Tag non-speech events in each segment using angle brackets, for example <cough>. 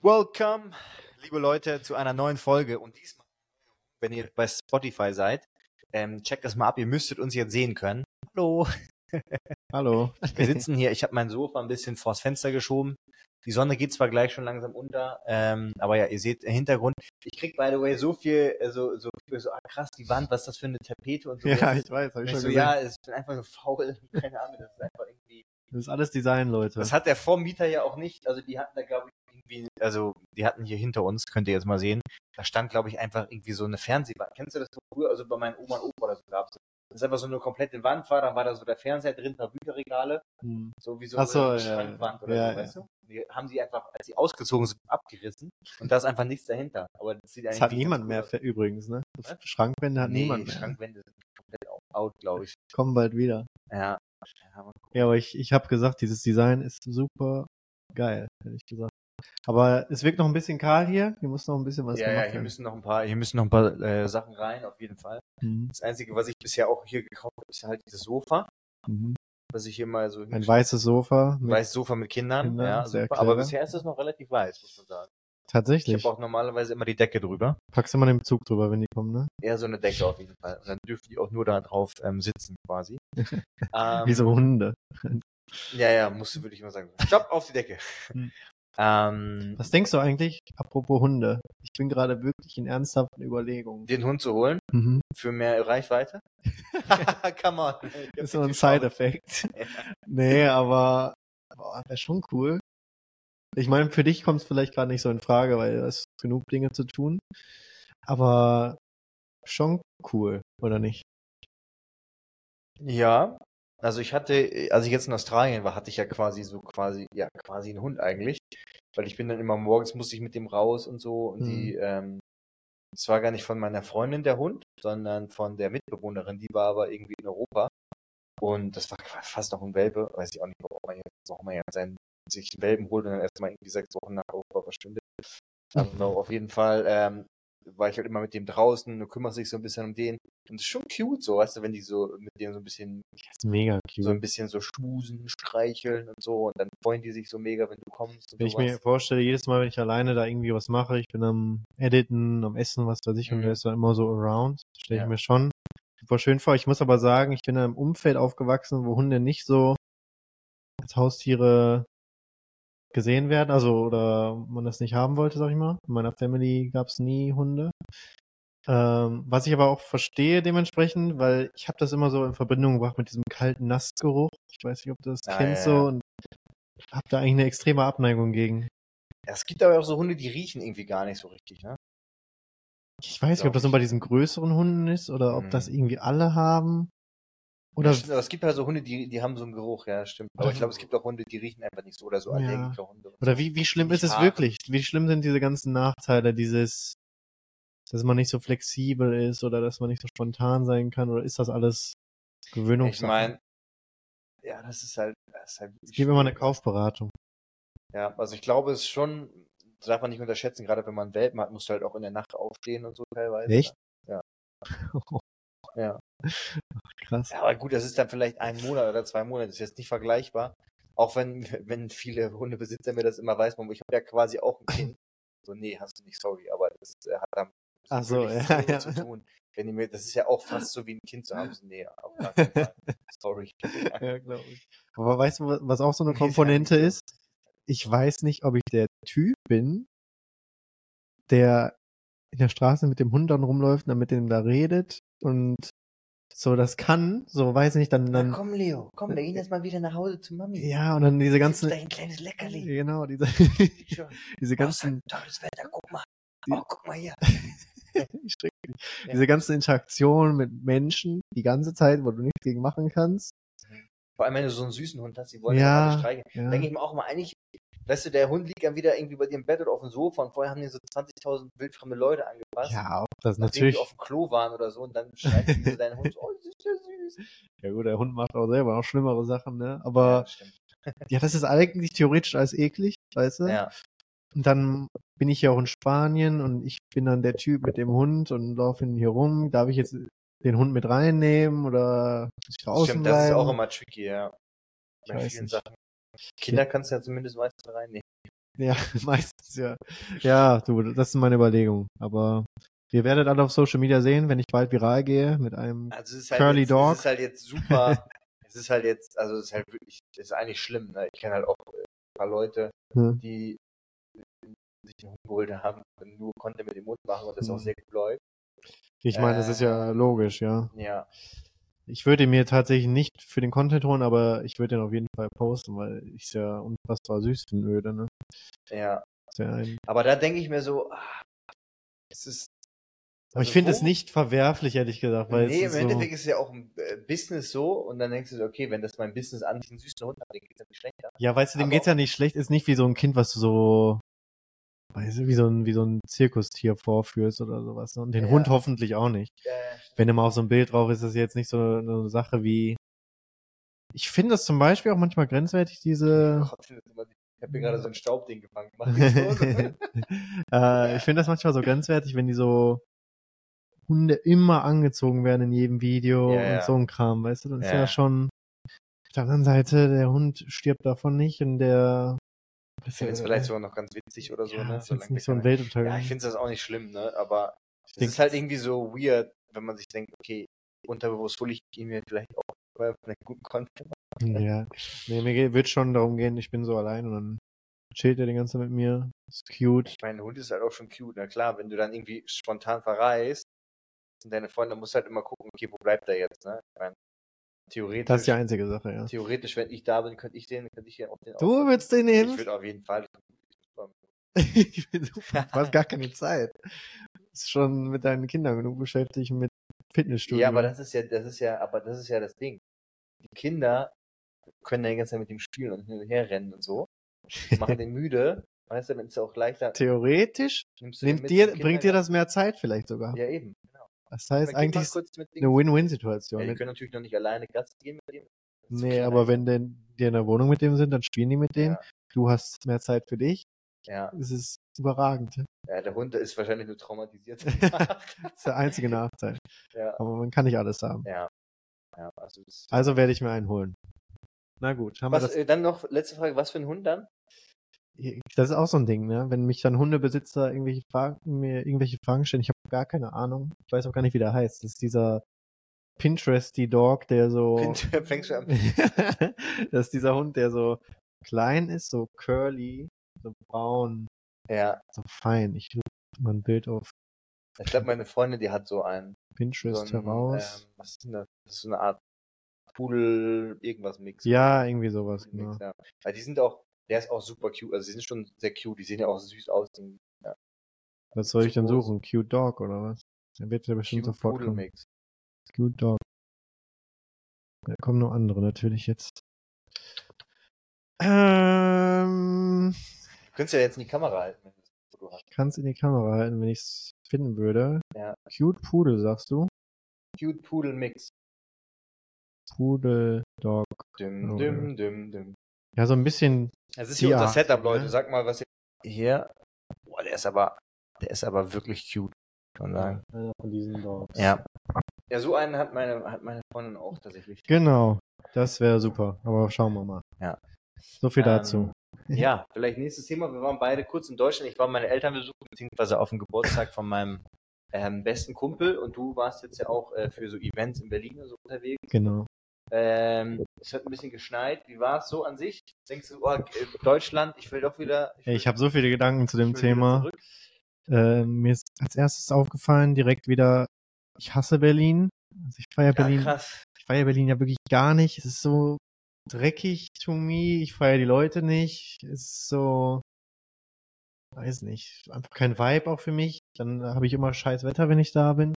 Welcome, liebe Leute, zu einer neuen Folge. Und diesmal, wenn ihr bei Spotify seid, ähm, checkt das mal ab. Ihr müsstet uns jetzt sehen können. Hallo. <laughs> Hallo. Wir sitzen hier. Ich habe mein Sofa ein bisschen vors Fenster geschoben. Die Sonne geht zwar gleich schon langsam unter, ähm, aber ja, ihr seht im Hintergrund. Ich krieg by the way so viel, äh, so so, so ah, krass die Wand, was ist das für eine Tapete und so. Ja, ich weiß, hab ist, ich schon so, gesehen. ja, es ist einfach so faul. <laughs> Keine Ahnung, das ist einfach irgendwie. Das ist alles Design, Leute. Das hat der Vormieter ja auch nicht. Also die hatten da, glaube ich, irgendwie, also die hatten hier hinter uns, könnt ihr jetzt mal sehen, da stand, glaube ich, einfach irgendwie so eine Fernsehwand. Kennst du das so früher? Also bei meinen Oma und Opa oder so gab's. Das ist einfach so eine komplette Wand war, dann war da so der Fernseher drin, ein paar Bücherregale, Hm. so wie so Ach so, eine ja, Schrankwand oder ja, so, ja. weißt du? Die haben sie einfach, als sie ausgezogen sind, abgerissen und da ist einfach nichts dahinter. Aber das sieht Das hat niemand mehr aus. übrigens, ne? Was? Schrankwände hat nee, niemand mehr. Schrankwände sind komplett out, glaube ich. Kommen bald wieder. Ja. Ja, aber ich, ich habe gesagt, dieses Design ist super geil, hätte ich gesagt. Aber es wirkt noch ein bisschen kahl hier. Hier muss noch ein bisschen was ja, ja, gemacht hier werden. müssen noch ein paar, hier müssen noch ein paar äh, Sachen rein, auf jeden Fall. Mhm. Das Einzige, was ich bisher auch hier gekauft habe, ist halt dieses Sofa, Mhm. was ich hier mal so Ein weißes Sofa. ein weißes Sofa mit Kindern. Kindern, ja, super. Aber bisher ist es noch relativ weiß, muss man sagen. Ich tatsächlich. habe auch normalerweise immer die Decke drüber. Packst du mal den Zug drüber, wenn die kommen, ne? Eher so eine Decke auf jeden Fall. Und dann dürfen die auch nur da drauf ähm, sitzen, quasi. ähm, <laughs> Wie so Hunde. Ja, ja, musst du, würde ich mal sagen. Stopp auf die Decke. Hm. Ähm, Was denkst du eigentlich, apropos Hunde? Ich bin gerade wirklich in ernsthaften Überlegungen. den Hund zu holen Mhm. für mehr Reichweite? <laughs> <laughs> Come on. <laughs> ist so ein Side-Effekt. Nee, aber wäre schon cool. Ich meine, für dich kommt es vielleicht gerade nicht so in Frage, weil du hast genug Dinge zu tun. Aber schon cool, oder nicht? Ja, also ich hatte, als ich jetzt in Australien war, hatte ich ja quasi so quasi, ja, quasi einen Hund eigentlich. Weil ich bin dann immer morgens, musste ich mit dem raus und so. Und die, ähm, es war gar nicht von meiner Freundin der Hund, sondern von der Mitbewohnerin, die war aber irgendwie in Europa. Und das war fast noch ein Welpe, weiß ich auch nicht, warum man jetzt, warum man jetzt seinen, sich einen Welpen holt und dann erstmal irgendwie sechs Wochen nach Europa verschwindet. Aber <laughs> auf jeden Fall, ähm, war ich halt immer mit dem draußen, du kümmerst dich so ein bisschen um den. Und es ist schon cute, so, weißt du, wenn die so mit dem so ein bisschen mega so cute. ein bisschen so schmusen, streicheln und so und dann freuen die sich so mega, wenn du kommst und Wenn ich sowas. mir vorstelle, jedes Mal, wenn ich alleine da irgendwie was mache, ich bin am Editen, am Essen, was weiß ich, und Mhm. der ist dann immer so around, stelle ich Ja. mir schon super schön vor. Ich muss aber sagen, ich bin in einem Umfeld aufgewachsen, wo Hunde nicht so als Haustiere gesehen werden, also oder man das nicht haben wollte, sag ich mal. In meiner Family gab es nie Hunde. Ähm, was ich aber auch verstehe dementsprechend, weil ich habe das immer so in Verbindung gebracht mit diesem kalten Nassgeruch. Ich weiß nicht, ob du das Ah, kennst ja, ja. so und habe da eigentlich eine extreme Abneigung gegen. Es gibt aber auch so Hunde, die riechen irgendwie gar nicht so richtig, ne? Ich weiß nicht, ob das nur bei diesen größeren Hunden ist oder ob Mhm. das irgendwie alle haben. Oder Ja, stimmt, aber es gibt ja so Hunde, die, die haben so einen Geruch, ja, stimmt. Aber ich glaube, es gibt auch Hunde, die riechen einfach nicht so oder so Ja. allergische Hunde. und Oder wie, wie schlimm ist es wirklich? Wie schlimm sind diese ganzen Nachteile, dieses, dass man nicht so flexibel ist oder dass man nicht so spontan sein kann? Oder ist das alles Ich Gewöhnungssache? meine, ja, das ist halt, das ist halt es gibt immer eine. Kaufberatung. Ja, also ich glaube, es ist schon, das darf man nicht unterschätzen, gerade wenn man Welpen hat, musst du halt auch in der Nacht aufstehen und so teilweise. Echt? Ja. <laughs> Ja. Krass. Ja, aber gut, das ist dann vielleicht ein Monat oder zwei Monate, das ist jetzt nicht vergleichbar. Auch wenn, wenn viele Hundebesitzer mir das immer weiß, ich habe ja quasi auch ein Kind. So, nee, hast du nicht, sorry, aber das äh, hat damit Ach so, ja, ja. zu tun. Wenn die mir, das ist ja auch fast so wie ein Kind zu haben. So, nee, auf gar keinen Fall. <laughs> sorry. Ja, glaube ich. Aber weißt du, was auch so eine <laughs> Komponente ist? Ich weiß nicht, ob ich der Typ bin, der in der Straße mit dem Hund dann rumläuft und dann mit dem da redet und so das kann, so weiß nicht, dann, Na, dann, komm, Leo, komm, wir gehen jetzt mal wieder nach Hause zu Mami. ja, und dann diese ganzen, gleich ein kleines Leckerli. genau, diese, <laughs> diese Ganzen, ganzen, tolles Wetter, guck mal. Oh, guck mal hier. <laughs> Diese ganzen Interaktionen mit Menschen die ganze Zeit, wo du nichts gegen machen kannst. Vor allem, wenn du so einen süßen Hund hast, die wollen Ja, ja alle streicheln. ja. Denke ich mir auch mal, eigentlich, weißt du, der Hund liegt dann wieder irgendwie bei dir im Bett oder auf dem Sofa und vorher haben die so 20.000 wildfremde Leute angepasst. Ja, ob das natürlich, die auf dem Klo waren oder so und dann schreit die so dein Hund so, oh, das ist ja süß. <laughs> ja gut, der Hund macht auch selber noch schlimmere Sachen, ne, aber ja, <laughs> ja, das ist eigentlich theoretisch alles eklig, weißt du? Ja. Und dann bin ich ja auch in Spanien und ich bin dann der Typ mit dem Hund und laufe hier rum. Darf ich jetzt den Hund mit reinnehmen oder muss ich draußen Stimmt, das bleiben? ist auch immer tricky, ja. Bei vielen nicht. Sachen. Kinder kannst du ja zumindest meistens reinnehmen. Ja, <laughs> meistens ja. Ja, du, das ist meine Überlegung. Aber ihr werdet alle auf Social Media sehen, wenn ich bald viral gehe mit einem. Also es ist halt Curly jetzt, Dog. Es ist halt jetzt super. <laughs> es ist halt jetzt, also es ist halt wirklich, es ist eigentlich schlimm. Ne? Ich kenne halt auch äh, ein paar Leute, Hm. die sich einen Hund geholt haben und nur Content mit dem Mund machen und das auch Hm. sehr gut läuft. Ich meine, das ist ja logisch, ja. Ja, Ich würde mir tatsächlich nicht für den Content holen, aber ich würde ihn auf jeden Fall posten, weil ich es ja unfassbar süß würde, ne? ja. Aber da denke ich mir so, ah, es ist. aber ich also finde es nicht verwerflich, ehrlich gesagt, weil nee, im so, Endeffekt ist es ja auch ein äh, Business so und dann denkst du so, okay, wenn das mein Business an sich einen süßen Hund hat, dann geht's ja nicht schlechter. Ja, weißt du, dem Aber- geht's ja nicht schlecht, ist nicht wie so ein Kind, was du so, weißt du, wie so ein, wie so ein Zirkustier vorführst oder sowas. ne? Und den Ja. Hund hoffentlich auch nicht. Wenn du mal auf so ein Bild drauf ist, ist das jetzt nicht so eine Sache wie, ich finde das zum Beispiel auch manchmal grenzwertig, diese, <laughs> immer- ich habe hier gerade so ein Staubding gefangen. So. <laughs> äh, ich finde das manchmal so grenzwertig, wenn die so Hunde immer angezogen werden in jedem Video Ja, ja. und so ein Kram, weißt du, das ist Ja. ja schon, auf der anderen Seite, der Hund stirbt davon nicht und der, Ich finde es vielleicht sogar noch ganz witzig oder so, ja, ne? das ist nicht so ein Weltuntergang. Ja, ich finde das auch nicht schlimm, ne? Aber Ich es ist halt irgendwie so weird, wenn man sich denkt, okay, unterbewusst hole ich mir vielleicht auch bei einem guten Content. Ja. Nee, mir wird schon darum gehen, ich bin so allein und dann chillt er die ganze Zeit mit mir. Ist cute. Ich meine, ein Hund ist halt auch schon cute, na klar, wenn du dann irgendwie spontan verreist und deine Freunde musst halt immer gucken, okay, wo bleibt er jetzt, ne? Ich meine, theoretisch, Das ist die einzige Sache, ja. theoretisch, wenn ich da bin, könnte ich den, könnte ich den auch den Du auch- willst den Ich nehmen? würde auf jeden Fall. ich bin super. Du hast gar keine Zeit. Ist schon mit deinen Kindern genug beschäftigt mit Fitnessstudio. Ja, aber das ist ja, das ist ja, aber das ist ja das Ding. Die Kinder können ja die ganze Zeit mit ihm spielen und hin und her rennen und so. Machen den <laughs> müde. Weißt du, dann ist es auch leichter. Theoretisch nimmt dir, bringt dir das mehr Zeit vielleicht sogar. Ja, eben. Das heißt, eigentlich eine Win-Win-Situation. Ja, die können natürlich noch nicht alleine Gas gehen mit dem. Nee, aber einfach. wenn denn die in der Wohnung mit dem sind, dann spielen die mit denen. Ja, Du hast mehr Zeit für dich. ja. Es ist überragend. ja, der Hund ist wahrscheinlich nur traumatisiert. <laughs> Das ist der einzige Nachteil. ja, Aber man kann nicht alles haben. ja. Ja, also Also werde ich mir einen holen. Na gut, haben wir was, das. äh, dann noch, letzte Frage, was für ein Hund dann? Das ist auch so ein Ding, ne? Wenn mich dann Hundebesitzer irgendwelche Fragen, mir irgendwelche Fragen stellen, ich habe gar keine Ahnung. Ich weiß auch gar nicht, wie der heißt. Das ist dieser Pinteresty Dog, der so. <laughs> Pint- fängst du an. <laughs> das ist dieser Hund, der so klein ist, so curly, so braun, Ja, so fein. Ich mal ein Bild auf ich glaube, meine Freundin, die hat so einen. Pinterest so ein, heraus. Ähm, was ist denn das? Das ist so eine Art Pudel, irgendwas Mix. ja, irgendwie sowas, genau. Mix, ja. Weil die sind auch, der ist auch super cute. Also, die sind schon sehr cute. Die sehen ja auch süß aus. Die Was soll ich denn suchen? Cute Dog oder was? Der wird ja bestimmt cute sofort kommen. Mix. Cute Dog. Da kommen noch andere natürlich jetzt. Ähm, Du könntest ja jetzt in die Kamera halten, wenn du das Foto hast. ich kann es in die Kamera halten, wenn ich es finden würde. Ja. Cute Pudel, sagst du? Cute Pudel Mix. Pudel Dog. Dim, Oh, dim, dim, dim. Ja, so ein bisschen. Das ist hier unser Setup, Leute. Sag mal, was ihr hier. Boah, der ist aber, der ist aber wirklich cute, kann man sagen. Einer von diesen Dogs. Ja. Ja, so einen hat meine, hat meine Freundin auch tatsächlich. Genau. Das wäre super. Aber schauen wir mal. Ja. So viel Ähm, dazu. Ja, vielleicht nächstes Thema. Wir waren beide kurz in Deutschland. Ich war meine Eltern besuchen, beziehungsweise auf dem Geburtstag von meinem ähm, besten Kumpel und du warst jetzt ja auch äh, für so Events in Berlin und so unterwegs. Genau. Ähm, es hat ein bisschen geschneit. Wie war es so an sich? Denkst du, oh, äh, Deutschland, ich will doch wieder. Will- ich habe so viele Gedanken zu dem ich Thema. Äh, mir ist als erstes aufgefallen, direkt wieder, ich hasse Berlin. Also ich feiere Ja, Berlin. krass. Ich feiere Berlin ja wirklich gar nicht. Es ist so dreckig to me. Ich feiere die Leute nicht. Es ist so, weiß nicht, einfach kein Vibe auch für mich. Dann habe ich immer scheiß Wetter, wenn ich da bin.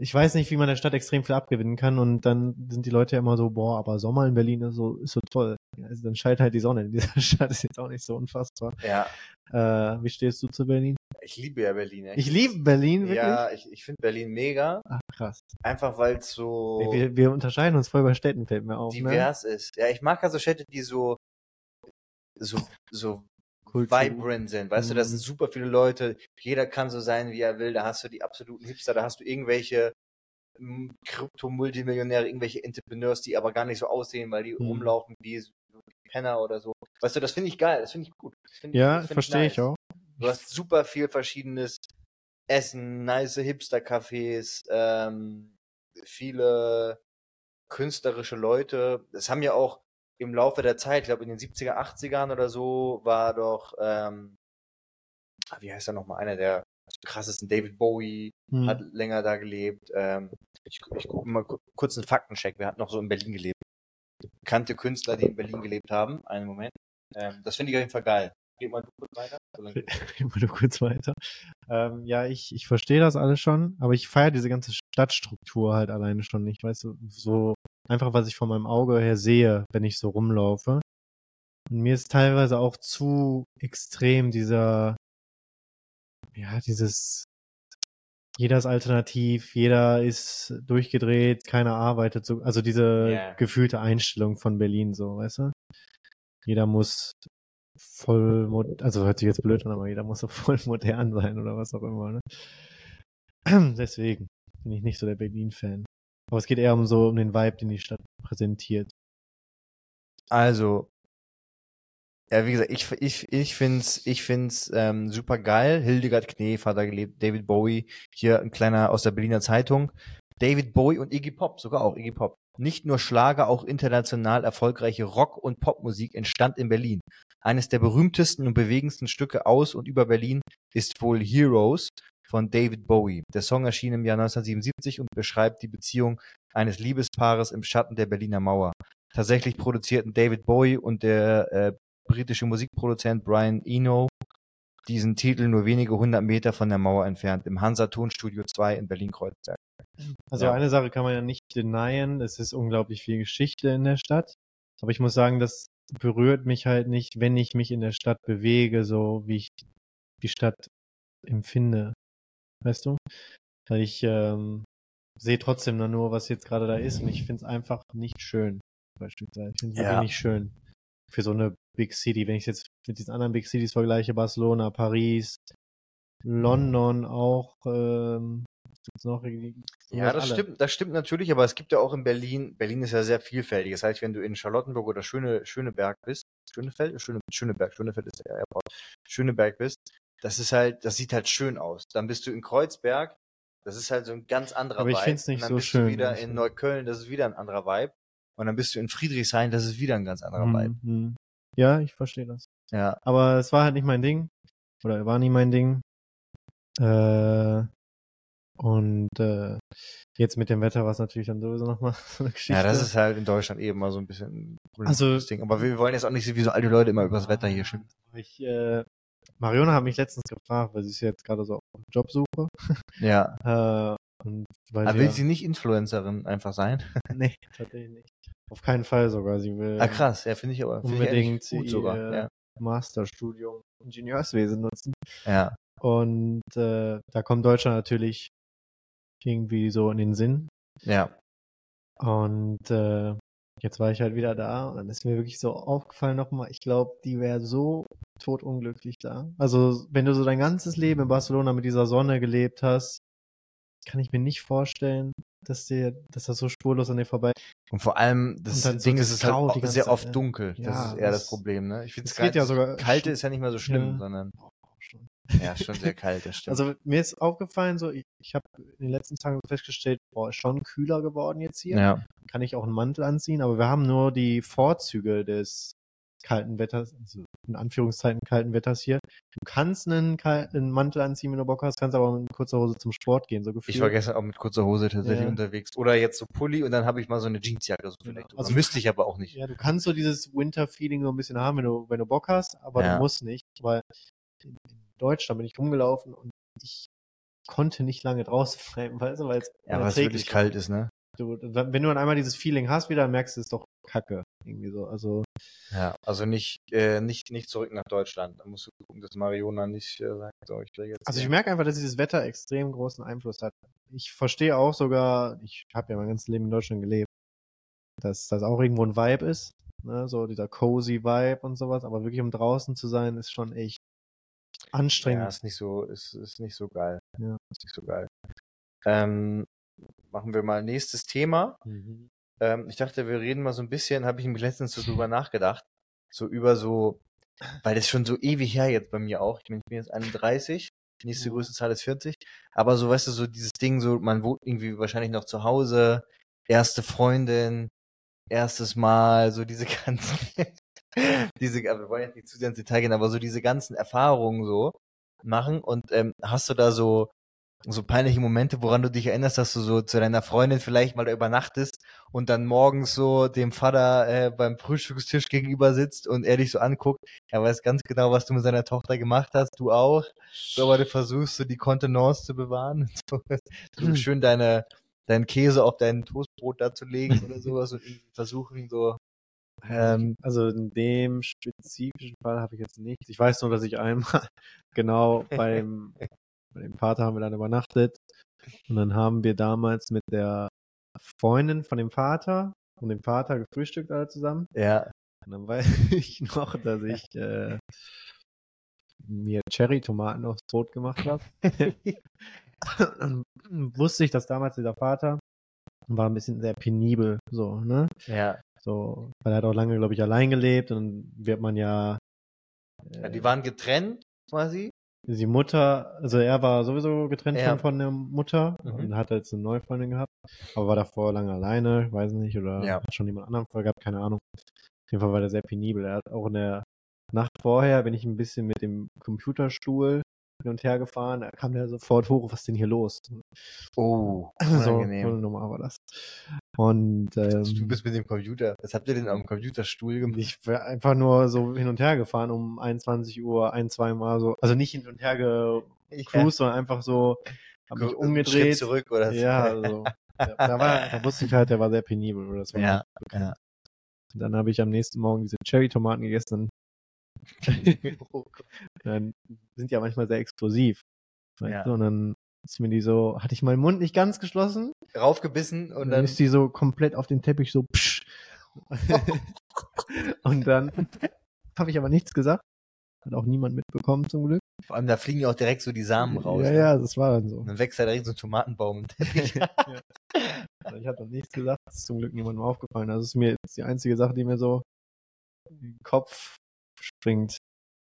Ich weiß nicht, wie man der Stadt extrem viel abgewinnen kann und dann sind die Leute ja immer so, boah, aber Sommer in Berlin ist so, ist so toll. Ja, Also dann scheint halt die Sonne in dieser <laughs> Stadt, ist jetzt auch nicht so unfassbar. Ja, Äh, wie stehst du zu Berlin? ich liebe ja Berlin. echt. Ich liebe Berlin, wirklich. Ja, ich, ich finde Berlin mega. Ach, krass. Einfach weil es so Wir, wir unterscheiden uns voll bei Städten, fällt mir auf. Ne? divers ist. Ja, ich mag also Städte, die so, so, so Kultur. vibrant sind. Weißt du, da Mhm. sind super viele Leute. Jeder kann so sein, wie er will. Da hast du die absoluten Hipster, da hast du irgendwelche mm, Krypto-Multimillionäre, irgendwelche Entrepreneurs, die aber gar nicht so aussehen, weil die Mhm. rumlaufen wie Penner oder so. Weißt du, das finde ich geil, das finde ich gut. Das find ich- Ja, das verstehe ich nice. auch. Du hast super viel verschiedenes Essen, nice Hipster-Cafés, ähm, viele künstlerische Leute. Es haben ja auch im Laufe der Zeit, ich glaube in den 70er, 80ern oder so, war doch, ähm, ah, wie heißt er nochmal, einer der krassesten, David Bowie, Hm. hat länger da gelebt. Ähm, ich ich gucke mal ku- kurz einen Faktencheck. Wer hat noch so in Berlin gelebt? Bekannte Künstler, die in Berlin gelebt haben. Einen Moment. Ähm, das finde ich auf jeden Fall geil. Geht mal du kurz weiter. Solange- Immer <laughs> nur kurz weiter. Ähm, ja, ich, ich verstehe das alles schon, aber ich feiere diese ganze Stadtstruktur halt alleine schon nicht. Weißt du, so einfach, was ich von meinem Auge her sehe, wenn ich so rumlaufe. Und mir ist teilweise auch zu extrem dieser, ja, dieses, jeder ist alternativ, jeder ist durchgedreht, keiner arbeitet so, also diese Ja. gefühlte Einstellung von Berlin so, weißt du? Jeder muss voll, also hört sich jetzt blöd an, aber jeder muss so <laughs> voll modern sein oder was auch immer, ne? <clears throat> Deswegen bin ich nicht so der Berlin-Fan. Aber es geht eher um so, um den Vibe, den die Stadt präsentiert. Also, ja, wie gesagt, ich, ich, ich find's, ich find's ähm, super geil. Hildegard Knef hat da gelebt, David Bowie, hier ein kleiner aus der Berliner Zeitung. David Bowie und Iggy Pop, sogar auch Iggy Pop. Nicht nur Schlager, auch international erfolgreiche Rock- und Popmusik entstand in Berlin. Eines der berühmtesten und bewegendsten Stücke aus und über Berlin ist wohl Heroes von David Bowie. Der Song erschien im Jahr 1977 und beschreibt die Beziehung eines Liebespaares im Schatten der Berliner Mauer. Tatsächlich produzierten David Bowie und der äh, britische Musikproduzent Brian Eno diesen Titel nur wenige hundert Meter von der Mauer entfernt, im Hansa Tonstudio 2 in Berlin-Kreuzberg. Also Ja. eine Sache kann man ja nicht denyen, es ist unglaublich viel Geschichte in der Stadt. Aber ich muss sagen, das berührt mich halt nicht, wenn ich mich in der Stadt bewege, so wie ich die Stadt empfinde. Weißt du? Weil ich ähm, sehe trotzdem nur, was jetzt gerade da ist und ich finde es einfach nicht schön. Beispielsweise. Ich finde es Ja. wirklich nicht schön. Für so eine Big City. Wenn ich es jetzt mit diesen anderen Big Cities vergleiche, Barcelona, Paris, London auch, ähm, noch? Ja, das alle. stimmt, das stimmt natürlich, aber es gibt ja auch in Berlin, Berlin ist ja sehr vielfältig. Das heißt, wenn du in Charlottenburg oder Schöne, Schöneberg bist, Schönefeld, Schöne, Schöneberg, Schönefeld ist der Airport, Schöneberg bist, das ist halt, das sieht halt schön aus. Dann bist du in Kreuzberg, das ist halt so ein ganz anderer Aber ich Vibe. find's nicht Und dann so bist schön, du wieder in. Neukölln, das ist wieder ein anderer Vibe. Und dann bist du in Friedrichshain, das ist wieder ein ganz anderer Vibe. Mhm, mhm. Ja, ich verstehe das. Ja. Aber es war halt nicht mein Ding. Oder war nie mein Ding. Äh, und äh, jetzt mit dem Wetter war es natürlich dann sowieso nochmal <laughs> so eine Geschichte. Ja, das ist halt in Deutschland eben mal so ein bisschen ein Also- Ding. Aber wir wollen jetzt auch nicht wie so alte Leute immer über das Wetter hier schimpfen. Ich, äh, Mariona hat mich letztens gefragt, weil sie ist jetzt gerade so auf Jobsuche. <laughs> Ja. <laughs> Äh, Aber will ja- sie nicht Influencerin einfach sein? <laughs> Nee, tatsächlich nicht. Auf keinen Fall sogar. Sie will Ah, krass, ja, finde ich aber ich unbedingt eigentlich gut ihr sogar. Ja. Masterstudium Ingenieurswesen nutzen. ja. Und äh, da kommt Deutschland natürlich irgendwie so in den Sinn. Ja. Und äh, jetzt war ich halt wieder da und dann ist mir wirklich so aufgefallen nochmal, ich glaube, die wäre so totunglücklich da. Also wenn du so dein ganzes Leben in Barcelona mit dieser Sonne gelebt hast, kann ich mir nicht vorstellen, dass dir, dass das so spurlos an dir vorbei. Und vor allem, das dann so Ding ist, das es ist halt auch sehr Zeit, oft ja. dunkel. Das Ja, ist eher das, das- Problem, ne? Ich finde es geht ja sogar- Kalte ist ja nicht mehr so schlimm, Ja. sondern ja, schon sehr kalt, das stimmt. Also mir ist aufgefallen, so ich, ich habe in den letzten Tagen festgestellt, boah, ist schon kühler geworden jetzt hier. ja. Kann ich auch einen Mantel anziehen, aber wir haben nur die Vorzüge des kalten Wetters, also in Anführungszeiten kalten Wetters hier. Du kannst einen kalten Mantel anziehen, wenn du Bock hast, kannst aber mit kurzer Hose zum Sport gehen, so gefühlt. Ich war gestern auch mit kurzer Hose tatsächlich Ja. unterwegs. Oder jetzt so Pulli und dann habe ich mal so eine Jeansjacke so vielleicht. Also- Also müsste ich aber auch nicht. Ja, du kannst so dieses Winter-Feeling so ein bisschen haben, wenn du, wenn du Bock hast, aber Ja. du musst nicht, weil in, in Deutschland bin ich rumgelaufen und ich konnte nicht lange draußen <laughs> bleiben, weißt du, weil es Ja, weil es wirklich kalt ist, ne? Du, wenn du dann einmal dieses Feeling hast wieder, merkst du es ist doch kacke. Irgendwie so. Also, Ja, also nicht, äh, nicht, nicht zurück nach Deutschland. Da musst du gucken, dass Mariona nicht äh, sagt, so, ich will jetzt. also ich merke einfach, dass dieses Wetter extrem großen Einfluss hat. Ich verstehe auch sogar, ich habe ja mein ganzes Leben in Deutschland gelebt, dass das auch irgendwo ein Vibe ist. Ne? So dieser cozy Vibe und sowas, aber wirklich um draußen zu sein, ist schon echt Ja, anstrengend. ist nicht so, ist, ist nicht so geil. Ja. Ist nicht so geil. Ähm, machen wir mal nächstes Thema. Mhm. Ähm, ich dachte, wir reden mal so ein bisschen, habe ich mir letztens so drüber nachgedacht. so über so, weil das schon so ewig her jetzt bei mir auch. Ich bin, ich bin jetzt 31, die nächste Ja. größte Zahl ist 40. Aber so, weißt du, so dieses Ding, so, man wohnt irgendwie wahrscheinlich noch zu Hause, erste Freundin, erstes Mal, so diese <laughs> ganzen, diese, aber wir wollen jetzt nicht zu sehr ins Detail gehen, aber so diese ganzen Erfahrungen so machen und ähm, hast du da so so peinliche Momente, woran du dich erinnerst, dass du so zu deiner Freundin vielleicht mal da übernachtest und dann morgens so dem Vater äh, beim Frühstückstisch gegenüber sitzt und er dich so anguckt, er weiß ganz genau, was du mit seiner Tochter gemacht hast, du auch, so, aber du versuchst so die Kontenance zu bewahren, so, <laughs> so schön deine deinen Käse auf dein Toastbrot da zu legen oder sowas und versuchen so ähm, Also in dem spezifischen Fall habe ich jetzt nichts. Ich weiß nur, dass ich einmal <laughs> genau beim, bei dem Vater haben wir dann übernachtet und dann haben wir damals mit der Freundin von dem Vater und dem Vater gefrühstückt alle zusammen. ja, Und dann weiß <laughs> ich noch, dass ich äh, mir Cherry-Tomaten aufs Brot gemacht habe. dann <laughs> wusste ich, dass damals dieser Vater war ein bisschen sehr penibel, so, ne? ja, So, weil er hat auch lange, glaube ich, allein gelebt und dann wird man ja. ja, Äh, die waren getrennt quasi, die Mutter, also er war sowieso getrennt Ja. von, von der Mutter Mhm. und hat jetzt eine neue Freundin gehabt, aber war davor lange alleine, weiß nicht, oder Ja. hat schon jemand anderen vorher gehabt, keine Ahnung. Auf jeden Fall war der sehr penibel. Er hat auch in der Nacht vorher, bin ich ein bisschen mit dem Computerstuhl hin und her gefahren, da kam der sofort hoch, was ist denn hier los? oh, <laughs> So, unangenehm. so normal war das. Und Du ähm, bist mit dem Computer. Was habt ihr denn am Computerstuhl gemacht? ich war einfach nur so hin und her gefahren um 21 Uhr, ein, zwei Mal so. Also nicht hin und her gecruised, sondern einfach so, hab mich Schritt umgedreht. zurück oder so. Ja, <laughs> also. Da, da, war, da wusste ich halt, der war sehr penibel. Oder das war Ja, ja. Und dann habe ich am nächsten Morgen diese Cherry-Tomaten gegessen. <laughs> Dann sind ja manchmal sehr explosiv. Ja. du, Und dann ist mir die so, hatte ich meinen Mund nicht ganz geschlossen Raufgebissen und dann, dann. ist die so komplett auf den Teppich so psch. <laughs> und dann habe ich aber nichts gesagt. Hat auch niemand mitbekommen zum Glück. Vor allem, da fliegen ja auch direkt so die Samen raus. ja, ne? ja, das war dann so. Und dann wächst da direkt so ein Tomatenbaum im Teppich. <laughs> Also Ich habe dann nichts gesagt, das ist zum Glück niemandem aufgefallen. Das ist mir jetzt die einzige Sache, die mir so den Kopf springt.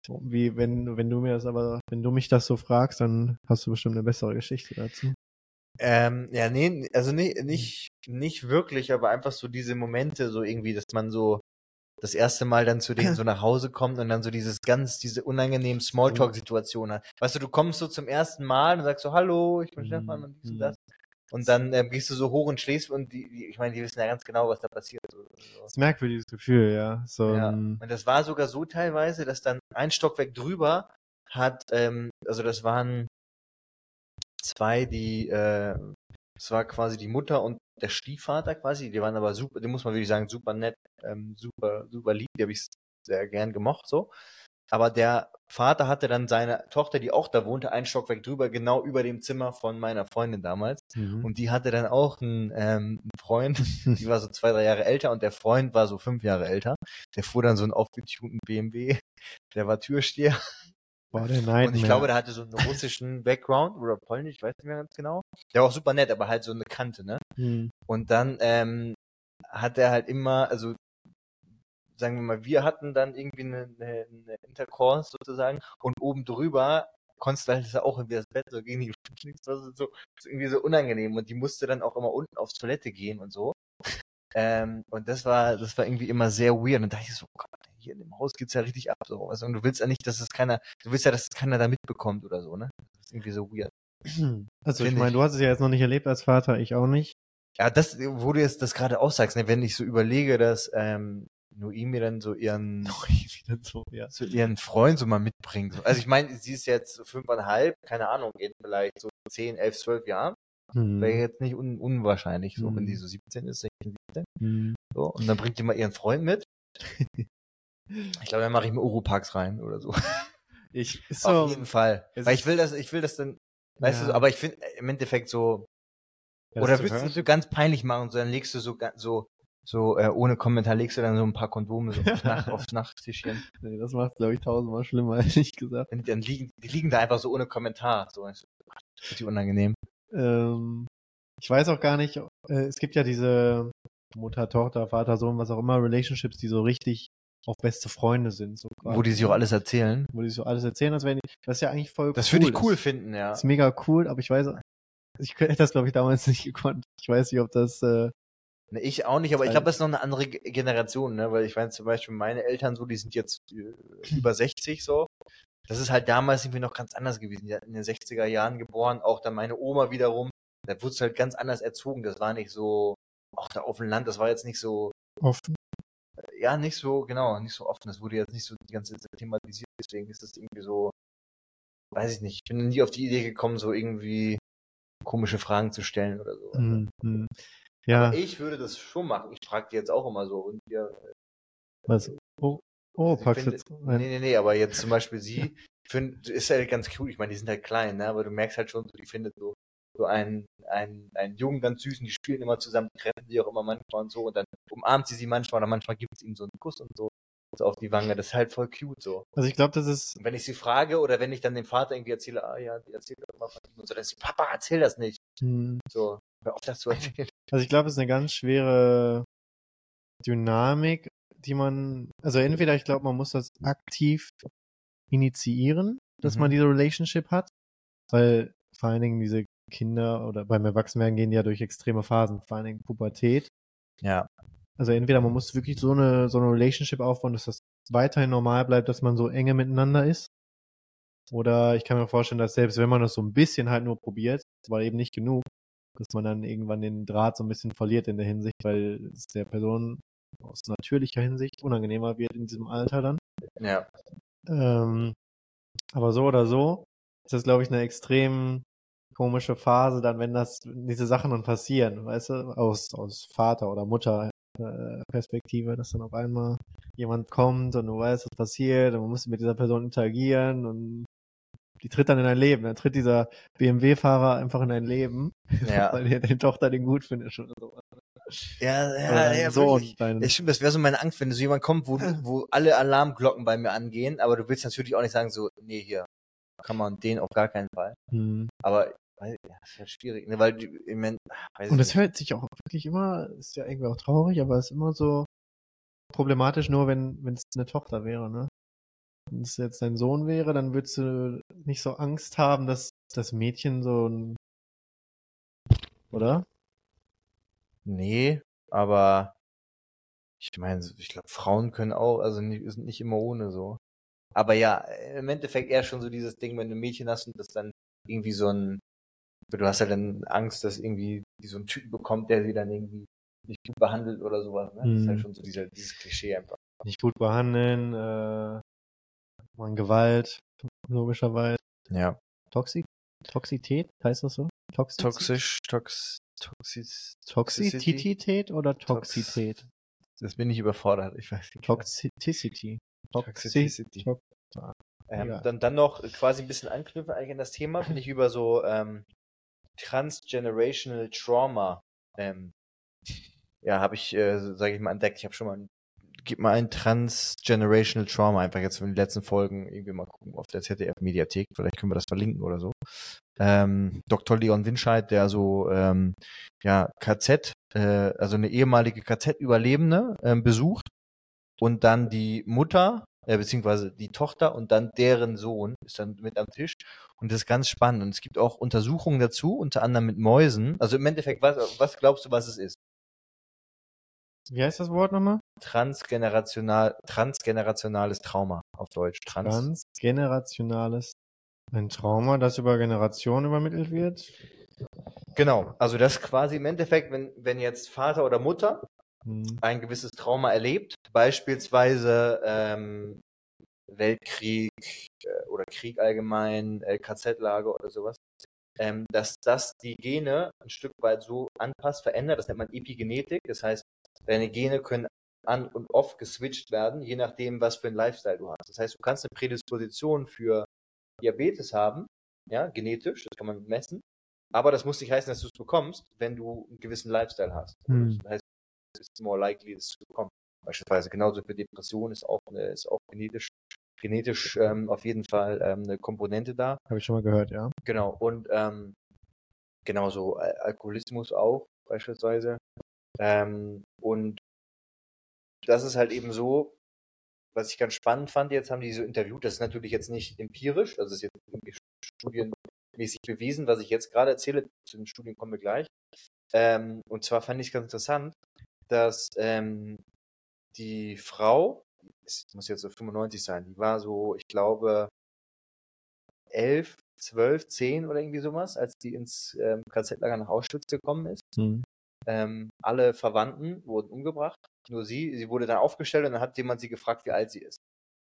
Wie wenn, wenn du mir das aber, wenn du mich das so fragst, dann hast du bestimmt eine bessere Geschichte dazu. ähm, ja, nee, also nee, nicht, nicht wirklich, aber einfach so diese Momente, so irgendwie, dass man so das erste Mal dann zu denen so nach Hause kommt und dann so dieses ganz, diese unangenehmen Smalltalk-Situation hat. Weißt du, du kommst so zum ersten Mal und sagst so, hallo, ich bin Mhm. Stefan und dies und Mhm. das. Und dann ähm, gehst du so hoch und schläfst und die, die, ich meine, die wissen ja ganz genau, was da passiert. So, so. Das ist ein merkwürdiges Gefühl, ja. So, Ja. Und das war sogar so teilweise, dass dann ein Stockwerk drüber hat, ähm, also das waren zwei, die, äh, das war quasi die Mutter und der Stiefvater quasi, die waren aber super, die muss man wirklich sagen, super nett, ähm, super, super lieb, die habe ich sehr gern gemocht, so. Aber der Vater hatte dann seine Tochter, die auch da wohnte, ein Stockwerk drüber, genau über dem Zimmer von meiner Freundin damals. mhm. Und die hatte dann auch einen, ähm, einen Freund, <laughs> die war so zwei, drei Jahre älter und der Freund war so fünf Jahre älter. Der fuhr dann so einen aufgetunten BMW, der war Türsteher. Boah, der Nein. Und ich glaube, der hatte so einen russischen Background oder polnisch, ich weiß nicht mehr ganz genau. Der war auch super nett, aber halt so eine Kante, ne? hm. Und dann ähm, hat er halt immer, also sagen wir mal, wir hatten dann irgendwie eine, eine, eine Intercourse sozusagen und oben drüber konntest du halt auch irgendwie das Bett so gegen die <laughs> das war so, so ist irgendwie so unangenehm und die musste dann auch immer unten aufs Toilette gehen und so. Ähm, und das war, das war irgendwie immer sehr weird. Und da dachte ich so, oh Gott, hier in dem Haus geht's ja richtig ab. So. Also, und du willst ja nicht, dass es keiner, du willst ja, dass es keiner da mitbekommt oder so, ne? Das ist irgendwie so weird. <clears throat> Also ich Find meine, ich. du hast es ja jetzt noch nicht erlebt als Vater, ich auch nicht. Ja, das, wo du jetzt das gerade aussagst, ne, wenn ich so überlege, dass ähm, Noemi dann so ihren <laughs> Wieder so, ja. so ihren Freund so mal mitbringt. So. Also ich meine, sie ist jetzt so fünfeinhalb, keine Ahnung, in vielleicht so zehn, elf, zwölf Jahren. Hm. Wäre jetzt nicht un unwahrscheinlich, so wenn Mhm. die so 17 ist, 16, 17. Hm. So. Und dann bringt die mal ihren Freund mit. <laughs> Ich glaube, dann mache ich mir Uropax rein oder so. Ich, <laughs> ist Auf so, jeden Fall. Weil ich will das, ich will das dann, weißt du, Ja. so, aber ich finde im Endeffekt so, Ja, oder willst du so ganz peinlich machen, so dann legst du so, so, so äh, ohne Kommentar legst du dann so ein paar Kondome so aufs, Nacht, <laughs> aufs Nachttischchen. Nee, das macht glaube ich, tausendmal schlimmer, <laughs> ehrlich gesagt. Und dann liegen, die liegen da einfach so ohne Kommentar. So, du, richtig unangenehm. Ähm, ich weiß auch gar nicht, äh, es gibt ja diese Mutter, Tochter, Vater, Sohn, was auch immer, Relationships, die so richtig auch beste Freunde sind. So Wo die sich auch alles erzählen. Wo die so alles erzählen, als wenn die, das ist ja eigentlich voll Das cool würde ich cool ist. finden, ja. Das ist mega cool, aber ich weiß, ich hätte das glaube ich damals nicht gekonnt. Ich weiß nicht, ob das, äh, Ne, ich auch nicht, aber ich glaube, das ist noch eine andere Ge- Generation, ne? Weil ich weiß zum Beispiel, meine Eltern so, die sind jetzt äh, über 60 so. Das ist halt damals irgendwie noch ganz anders gewesen. Die sind in den 60er Jahren geboren, auch dann meine Oma wiederum. Da wurde halt ganz anders erzogen. Das war nicht so, auch da auf dem Land, das war jetzt nicht so, offen. ja, nicht so, genau, nicht so offen. Das wurde jetzt nicht so die ganze Zeit thematisiert. Deswegen ist das irgendwie so, weiß ich nicht. Ich bin nie auf die Idee gekommen, so irgendwie komische Fragen zu stellen oder so. Hm, Ja, Ich würde das schon machen. Ich frage die jetzt auch immer so. Und ihr, was? Oh, oh Ich packst jetzt. Nee, nee, nee, aber jetzt <laughs> zum Beispiel sie, find, ist halt ganz cool. Ich meine, die sind halt klein, ne? aber du merkst halt schon, so, die findet so, so einen, einen, einen Jungen ganz süß und die spielen immer zusammen, die treffen sich auch immer manchmal und so und dann umarmt sie sie manchmal oder manchmal gibt es ihm so einen Kuss und so, so auf die Wange. Das ist halt voll cute so. Also ich glaube, das ist, Und wenn ich sie frage oder wenn ich dann dem Vater irgendwie erzähle, ah ja, die erzählt immer von ihm und so, dann ist sie, Papa, erzähl das nicht. hm, So, hör auf, das zu erzählen. <laughs> also ich glaube, es ist eine ganz schwere Dynamik, die man, also entweder ich glaube, man muss das aktiv initiieren, dass Mhm. man diese Relationship hat, weil vor allen Dingen diese Kinder oder beim Erwachsenwerden gehen die ja durch extreme Phasen, vor allen Dingen Pubertät. Ja. Also entweder man muss wirklich so eine, so eine Relationship aufbauen, dass das weiterhin normal bleibt, dass man so enge miteinander ist. Oder ich kann mir vorstellen, dass selbst wenn man das so ein bisschen halt nur probiert, aber eben nicht genug, dass man dann irgendwann den Draht so ein bisschen verliert in der Hinsicht, weil es der Person aus natürlicher Hinsicht unangenehmer wird in diesem Alter dann. Ja. Ähm, aber so oder so ist das, glaube ich, eine extrem komische Phase, dann, wenn das, diese Sachen dann passieren, weißt du, aus, aus Vater- oder Mutter-Perspektive, dass dann auf einmal jemand kommt und du weißt, was passiert und man muss mit dieser Person interagieren und die tritt dann in dein Leben. Dann tritt dieser BMW-Fahrer einfach in dein Leben, <laughs> Ja. weil ihr den Tochter den gut findest oder so. Ja, ja, ja, Sohn, wirklich. dein, Ja, stimmt, das wäre so meine Angst, wenn so jemand kommt, wo, wo alle Alarmglocken bei mir angehen, aber du willst natürlich auch nicht sagen, so, nee, hier, kann man den auf gar keinen Fall. Hm. Aber, weil, ja, das ist halt schwierig, ne, weil, du- ich mein, Und ich es hört sich auch wirklich immer, ist ja irgendwie auch traurig, aber es ist immer so problematisch, nur wenn wenn es eine Tochter wäre, ne? Wenn es jetzt dein Sohn wäre, dann würdest du nicht so Angst haben, dass das Mädchen so ein oder? Nee, aber ich meine, ich glaube, Frauen können auch, also nicht, sind nicht immer ohne so. Aber ja, im Endeffekt eher schon so dieses Ding, wenn du ein Mädchen hast und das dann irgendwie so ein, du hast ja dann Angst, dass irgendwie die so einen Typen bekommt, der sie dann irgendwie nicht gut behandelt oder sowas. Ne? Das ist halt Mhm. schon so dieser, dieses Klischee einfach. Nicht gut behandeln, äh, man Gewalt, logischerweise. Ja. Toxik Toxität, heißt das so? Toxiz Toxisch, tox, toxis, Toxitität oder Toxität? Das bin ich überfordert, ich weiß nicht. Toxicity. Toxicity. Tox- Ähm, Ja. dann, dann noch quasi ein bisschen anknüpfen eigentlich an das Thema, bin ich über so ähm, Transgenerational Trauma, ähm, ja, habe ich, äh, sage ich mal, entdeckt. Ich habe schon mal, gib mal ein Transgenerational Trauma, einfach jetzt von den letzten Folgen irgendwie mal gucken auf der ZDF-Mediathek, vielleicht können wir das verlinken oder so. Ähm, Dr. Leon Winscheid, der so, ähm, ja, KZ, äh, also eine ehemalige KZ-Überlebende ähm, besucht und dann die Mutter, äh, beziehungsweise die Tochter und dann deren Sohn ist dann mit am Tisch. Und das ist ganz spannend. Und es gibt auch Untersuchungen dazu, unter anderem mit Mäusen. Also im Endeffekt, was, was glaubst du, was es ist? Wie heißt das Wort nochmal? Transgenerational, transgenerationales Trauma auf Deutsch. Trans. Transgenerationales. Ein Trauma, das über Generationen übermittelt wird. Genau. Also das quasi im Endeffekt, wenn, wenn jetzt Vater oder Mutter Hm. ein gewisses Trauma erlebt, beispielsweise ähm, Weltkrieg äh, oder Krieg allgemein, äh, KZ-Lager oder sowas, ähm, dass das die Gene ein Stück weit so anpasst, verändert, das nennt man Epigenetik, das heißt, deine Gene können an und off geswitcht werden, je nachdem, was für ein Lifestyle du hast. Das heißt, du kannst eine Prädisposition für Diabetes haben, ja, genetisch, das kann man messen, aber das muss nicht heißen, dass du es bekommst, wenn du einen gewissen Lifestyle hast. Hm. Das heißt, es ist more likely, das zu bekommen. Beispielsweise genauso für Depression ist auch, eine, ist auch genetisch, genetisch ähm, auf jeden Fall ähm, eine Komponente da. Habe ich schon mal gehört, ja. Genau. Und ähm, genauso Al Alkoholismus auch beispielsweise. Ähm, und das ist halt eben so, was ich ganz spannend fand, jetzt haben die so interviewt, das ist natürlich jetzt nicht empirisch, also ist jetzt irgendwie studienmäßig bewiesen, was ich jetzt gerade erzähle, zu den Studien kommen wir gleich. Ähm, und zwar fand ich es ganz interessant, dass ähm, die Frau, es muss jetzt so 95 sein, die war so, ich glaube, elf, zwölf, zehn oder irgendwie sowas, als die ins ähm, KZ-Lager nach Auschwitz gekommen ist. Mhm. Ähm, alle Verwandten wurden umgebracht, nur sie. Sie wurde dann aufgestellt und dann hat jemand sie gefragt, wie alt sie ist.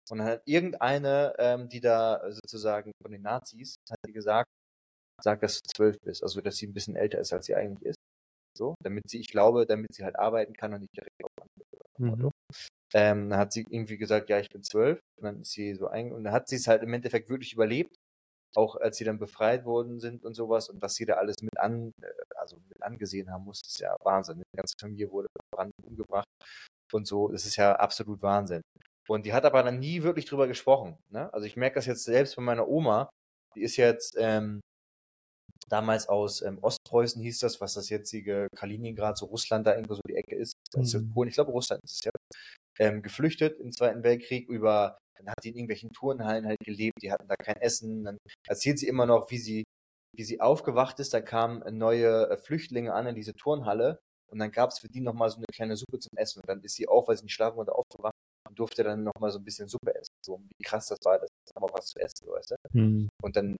Und dann hat irgendeine, ähm, die da sozusagen von den Nazis, hat sie gesagt, sagt, dass du zwölf bist, also dass sie ein bisschen älter ist, als sie eigentlich ist. So, damit sie, ich glaube, damit sie halt arbeiten kann und nicht direkt auf mhm. ähm, Dann hat sie irgendwie gesagt, ja, ich bin zwölf. Und dann ist sie so ein, und dann hat sie es halt im Endeffekt wirklich überlebt auch als sie dann befreit worden sind und sowas und was sie da alles mit an, äh, also mit angesehen haben muss, ist ja Wahnsinn. Die ganze Familie wurde verbrannt umgebracht und so, das ist ja absolut Wahnsinn. Und die hat aber dann nie wirklich drüber gesprochen. Ne? Also ich merke das jetzt selbst bei meiner Oma, die ist jetzt ähm, damals aus ähm, Ostpreußen hieß das, was das jetzige Kaliningrad, so Russland da irgendwo so die Ecke ist. Mhm. Polen, ich glaube Russland ist es ja. Ähm, geflüchtet im Zweiten Weltkrieg über dann hat sie in irgendwelchen Turnhallen halt gelebt, die hatten da kein Essen. Dann erzählt sie immer noch, wie sie, wie sie aufgewacht ist. Da kamen neue äh, Flüchtlinge an in diese Turnhalle und dann gab es für die nochmal so eine kleine Suppe zum Essen. Und dann ist sie auch, weil sie nicht schlafen konnte, aufgewacht und durfte dann nochmal so ein bisschen Suppe essen. So, wie krass das war, das ist nochmal was zu essen, weißt du? Mhm. Und dann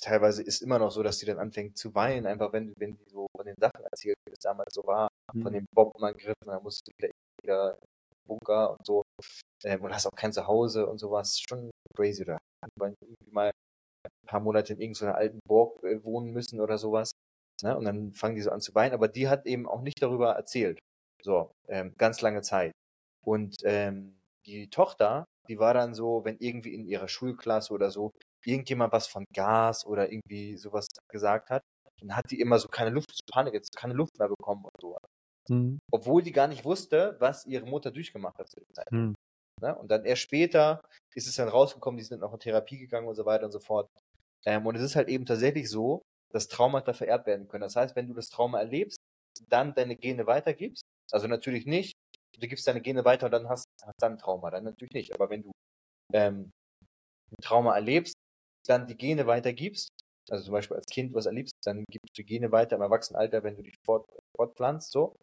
teilweise ist immer noch so, dass sie dann anfängt zu weinen, einfach wenn, wenn die so von den Sachen erzählt, wie es damals so war, mhm. von den Bombenangriffen, dann musste wieder, wieder Bunker und so ähm, und hast auch kein Zuhause und sowas. Schon crazy, oder? Irgendwie mal ein paar Monate in irgendeiner alten Burg äh, wohnen müssen oder sowas. Ne? Und dann fangen die so an zu weinen. Aber die hat eben auch nicht darüber erzählt. So, ähm, ganz lange Zeit. Und ähm, die Tochter, die war dann so, wenn irgendwie in ihrer Schulklasse oder so irgendjemand was von Gas oder irgendwie sowas gesagt hat, dann hat die immer so keine Luft, so Panik, keine Luft mehr bekommen und so. Mhm. Obwohl die gar nicht wusste, was ihre Mutter durchgemacht hat zu dem Zeitpunkt. Mhm. Ne? Und dann erst später ist es dann rausgekommen, die sind auch in Therapie gegangen und so weiter und so fort. Ähm, und es ist halt eben tatsächlich so, dass Traumata vererbt werden können. Das heißt, wenn du das Trauma erlebst, dann deine Gene weitergibst, also natürlich nicht, du gibst deine Gene weiter und dann hast, du dann Trauma, dann natürlich nicht. Aber wenn du ähm, ein Trauma erlebst, dann die Gene weitergibst, also zum Beispiel als Kind was erlebst, dann gibst du Gene weiter im Erwachsenenalter, wenn du dich fort, fortpflanzt, so,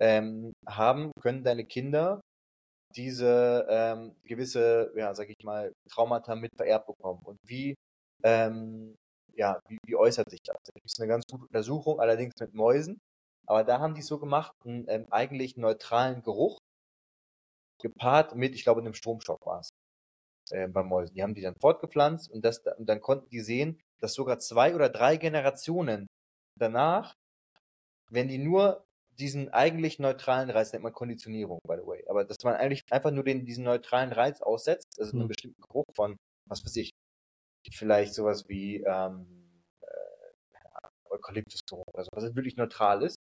ähm, haben, können deine Kinder diese ähm, gewisse, ja, sag ich mal, Traumata mit vererbt bekommen. Und wie, ähm, ja, wie, wie äußert sich das? Da gibt es eine ganz gute Untersuchung, allerdings mit Mäusen. Aber da haben die so gemacht, einen ähm, eigentlich neutralen Geruch gepaart mit, ich glaube, einem Stromstoff war es äh, bei Mäusen. Die haben die dann fortgepflanzt und, das, und dann konnten die sehen, dass sogar zwei oder drei Generationen danach, wenn die nur diesen eigentlich neutralen Reiz, nennt man Konditionierung, by the way, aber dass man eigentlich einfach nur den, diesen neutralen Reiz aussetzt, also mhm. einen bestimmten Geruch von, was weiß ich, vielleicht sowas wie ähm, äh, Eukalyptusgeruch oder so, was wirklich neutral ist,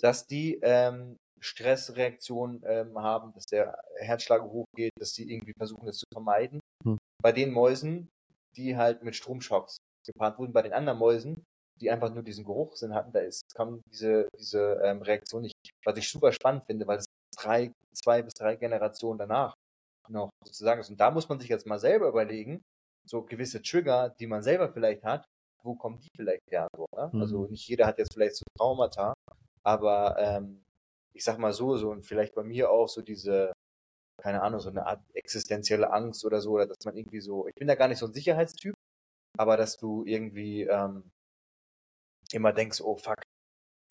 dass die ähm, Stressreaktionen ähm, haben, dass der Herzschlag hochgeht, dass die irgendwie versuchen, das zu vermeiden. Mhm. Bei den Mäusen, die halt mit Stromschocks gepaart wurden, bei den anderen Mäusen, die einfach nur diesen Geruchssinn hatten, da ist, kam diese, diese ähm, Reaktion nicht, was ich super spannend finde, weil es drei, zwei bis drei Generationen danach noch sozusagen ist. Und da muss man sich jetzt mal selber überlegen, so gewisse Trigger, die man selber vielleicht hat, wo kommen die vielleicht her? So, ne? Also mhm. Also nicht jeder hat jetzt vielleicht so Traumata, aber ähm, ich sag mal so, so und vielleicht bei mir auch so diese, keine Ahnung, so eine Art existenzielle Angst oder so, oder dass man irgendwie so, ich bin da gar nicht so ein Sicherheitstyp, aber dass du irgendwie ähm, immer denkst, oh fuck,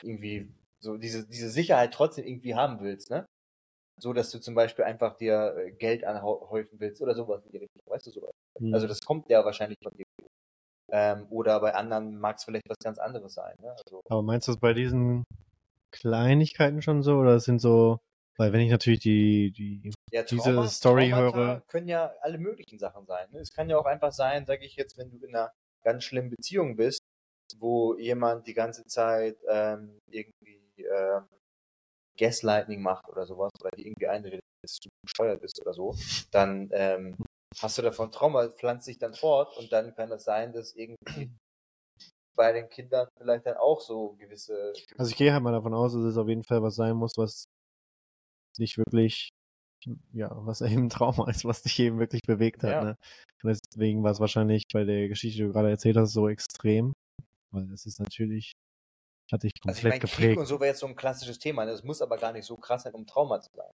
irgendwie so diese, diese Sicherheit trotzdem irgendwie haben willst, ne? So, dass du zum Beispiel einfach dir äh, Geld anhäufen willst oder sowas in die Richtung, weißt du sowas? Mhm. Also das kommt ja wahrscheinlich von dir. Ähm, oder bei anderen mag es vielleicht was ganz anderes sein. Ne? Also, Aber meinst du es bei diesen Kleinigkeiten schon so oder sind so, weil wenn ich natürlich die, die ja, Trauma, diese Story Traumata höre. können ja alle möglichen Sachen sein. Ne? Es kann ja auch einfach sein, sage ich jetzt, wenn du in einer ganz schlimmen Beziehung bist, wo jemand die ganze Zeit ähm, irgendwie ähm, Gaslighting macht oder sowas, oder die irgendwie einredet, dass du gesteuert bist oder so, dann ähm, hast du davon Trauma, pflanzt sich dann fort und dann kann es sein, dass irgendwie <clears throat> bei den Kindern vielleicht dann auch so gewisse. Also ich gehe halt mal davon aus, dass es auf jeden Fall was sein muss, was nicht wirklich ja, was <laughs> eben ein Trauma ist, was dich eben wirklich bewegt hat. Ja. Ne? Deswegen war es wahrscheinlich bei der Geschichte, die du gerade erzählt hast, so extrem. Weil es ist natürlich, hat dich Also ich komplett meine, Krieg geprägt. und so wäre jetzt so ein klassisches Thema. ne? Das muss aber gar nicht so krass sein, um Trauma zu sein.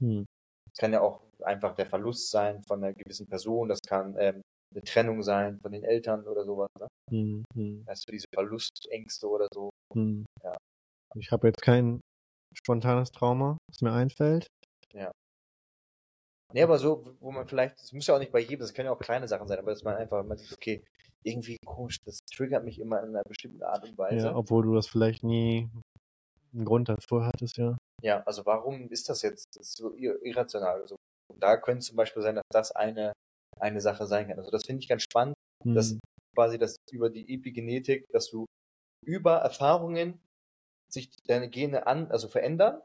Hm. Es kann ja auch einfach der Verlust sein von einer gewissen Person. Das kann ähm, eine Trennung sein von den Eltern oder sowas. Ne? Hm, hm, du, diese Verlustängste oder so. hm. Ja. Ich habe jetzt kein spontanes Trauma, was mir einfällt. Nee, aber so, wo man vielleicht, das muss ja auch nicht bei jedem, das können ja auch kleine Sachen sein, aber dass man einfach, man sieht, okay, irgendwie komisch, das triggert mich immer in einer bestimmten Art und Weise. Ja, obwohl du das vielleicht nie einen Grund dafür hattest, ja. Ja, also warum ist das jetzt das ist so ir- irrational? Also, da könnte zum Beispiel sein, dass das eine, eine Sache sein kann. Also das finde ich ganz spannend, Hm. dass quasi das über die Epigenetik, dass du über Erfahrungen sich deine Gene an, also verändern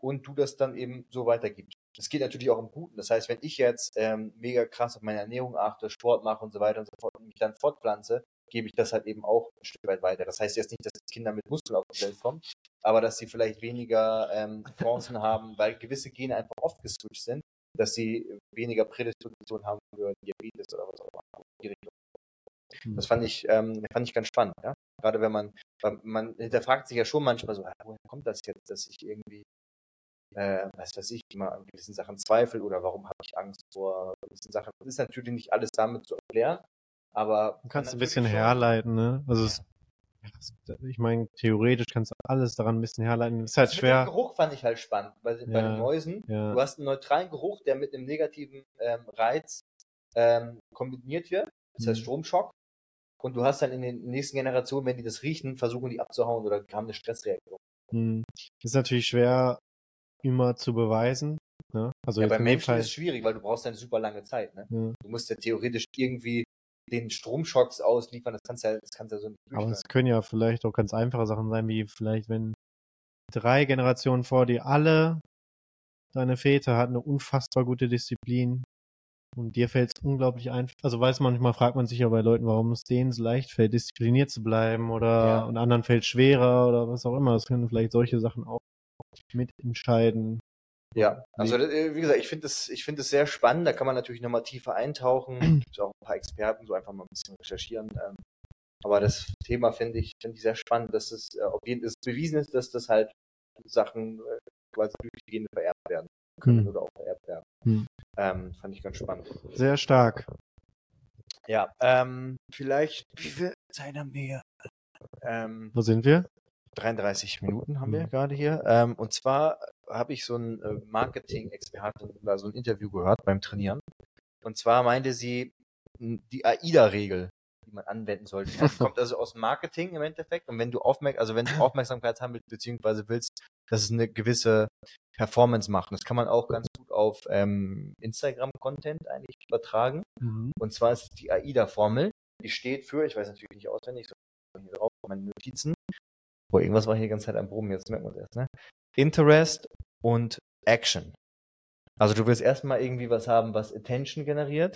und du das dann eben so weitergibst. Das geht natürlich auch im Guten. Das heißt, wenn ich jetzt ähm, mega krass auf meine Ernährung achte, Sport mache und so weiter und so fort und mich dann fortpflanze, gebe ich das halt eben auch ein Stück weit weiter. Das heißt jetzt nicht, dass Kinder mit Muskeln auf die Welt kommen, aber dass sie vielleicht weniger ähm, Chancen haben, weil gewisse Gene einfach oft geswitcht sind, dass sie weniger Prädisposition haben für Diabetes oder was auch immer. Hm. Das fand ich, ähm, fand ich ganz spannend, ja. Gerade wenn man, man hinterfragt sich ja schon manchmal so, woher kommt das jetzt, dass ich irgendwie, äh, was weiß ich, immer an gewissen Sachen zweifle oder warum habe ich Angst vor gewissen Sachen. Das ist natürlich nicht alles damit zu erklären, aber Du kannst ein bisschen schon- herleiten, ne? Also ja, es- ich meine, theoretisch kannst du alles daran ein bisschen herleiten. Ist halt Das schwer. Geruch fand ich halt spannend bei, bei Ja, den Mäusen. ja. Du hast einen neutralen Geruch, der mit einem negativen ähm, Reiz ähm, kombiniert wird. Das heißt Mhm. Stromschock. Und du hast dann in den nächsten Generationen, wenn die das riechen, versuchen die abzuhauen oder haben eine Stressreaktion. Hm. Ist natürlich schwer immer zu beweisen. Ne? Also ja, bei Menschen Fall, ist es schwierig, weil du brauchst eine super lange Zeit. Ne? ja. Du musst ja theoretisch irgendwie den Stromschocks ausliefern. Das kannst ja, das kannst ja so nicht Aber es können ja vielleicht auch ganz einfache Sachen sein, wie vielleicht, wenn drei Generationen vor dir alle deine Väter hatten eine unfassbar gute Disziplin und dir fällt es unglaublich einfach. Also weiß manchmal fragt man sich ja bei Leuten, warum es denen so leicht fällt, diszipliniert zu bleiben oder Ja. und anderen fällt schwerer oder was auch immer. Das können vielleicht solche Sachen auch mitentscheiden. Ja, also äh, wie gesagt, ich finde es ich finde es sehr spannend. Da kann man natürlich nochmal tiefer eintauchen. <clears throat> Gibt es auch ein paar Experten, so einfach mal ein bisschen recherchieren. Ähm, aber das Thema finde ich finde ich sehr spannend, dass es äh, auf jeden Fall bewiesen ist, dass das halt Sachen äh, quasi durch die Gene vererbt werden können Hm. oder auch vererbt werden. Hm. Ähm, fand ich ganz spannend. Sehr stark. Ja, ähm, vielleicht wie viel Zeit haben wir hier? Ähm, Wo sind wir? 33 Minuten haben wir Mhm. gerade hier. Ähm, und zwar habe ich so einen äh, Marketing-Experten oder so ein Interview gehört beim Trainieren. Und zwar meinte sie m, die AIDA-Regel, die man anwenden sollte. <laughs> Kommt also aus Marketing im Endeffekt. Und wenn du Aufmerk also wenn du Aufmerksamkeit haben willst, beziehungsweise willst, dass es eine gewisse Performance macht. Das kann man auch ganz gut auf ähm, Instagram-Content eigentlich übertragen. Mhm. Und zwar ist es die AIDA-Formel. Die steht für, ich weiß natürlich nicht auswendig, so hier drauf, meine Notizen. Boah, irgendwas war hier die ganze Zeit am Brummen, jetzt merkt man es erst, ne? Interest und Action. Also du willst erstmal irgendwie was haben, was Attention generiert,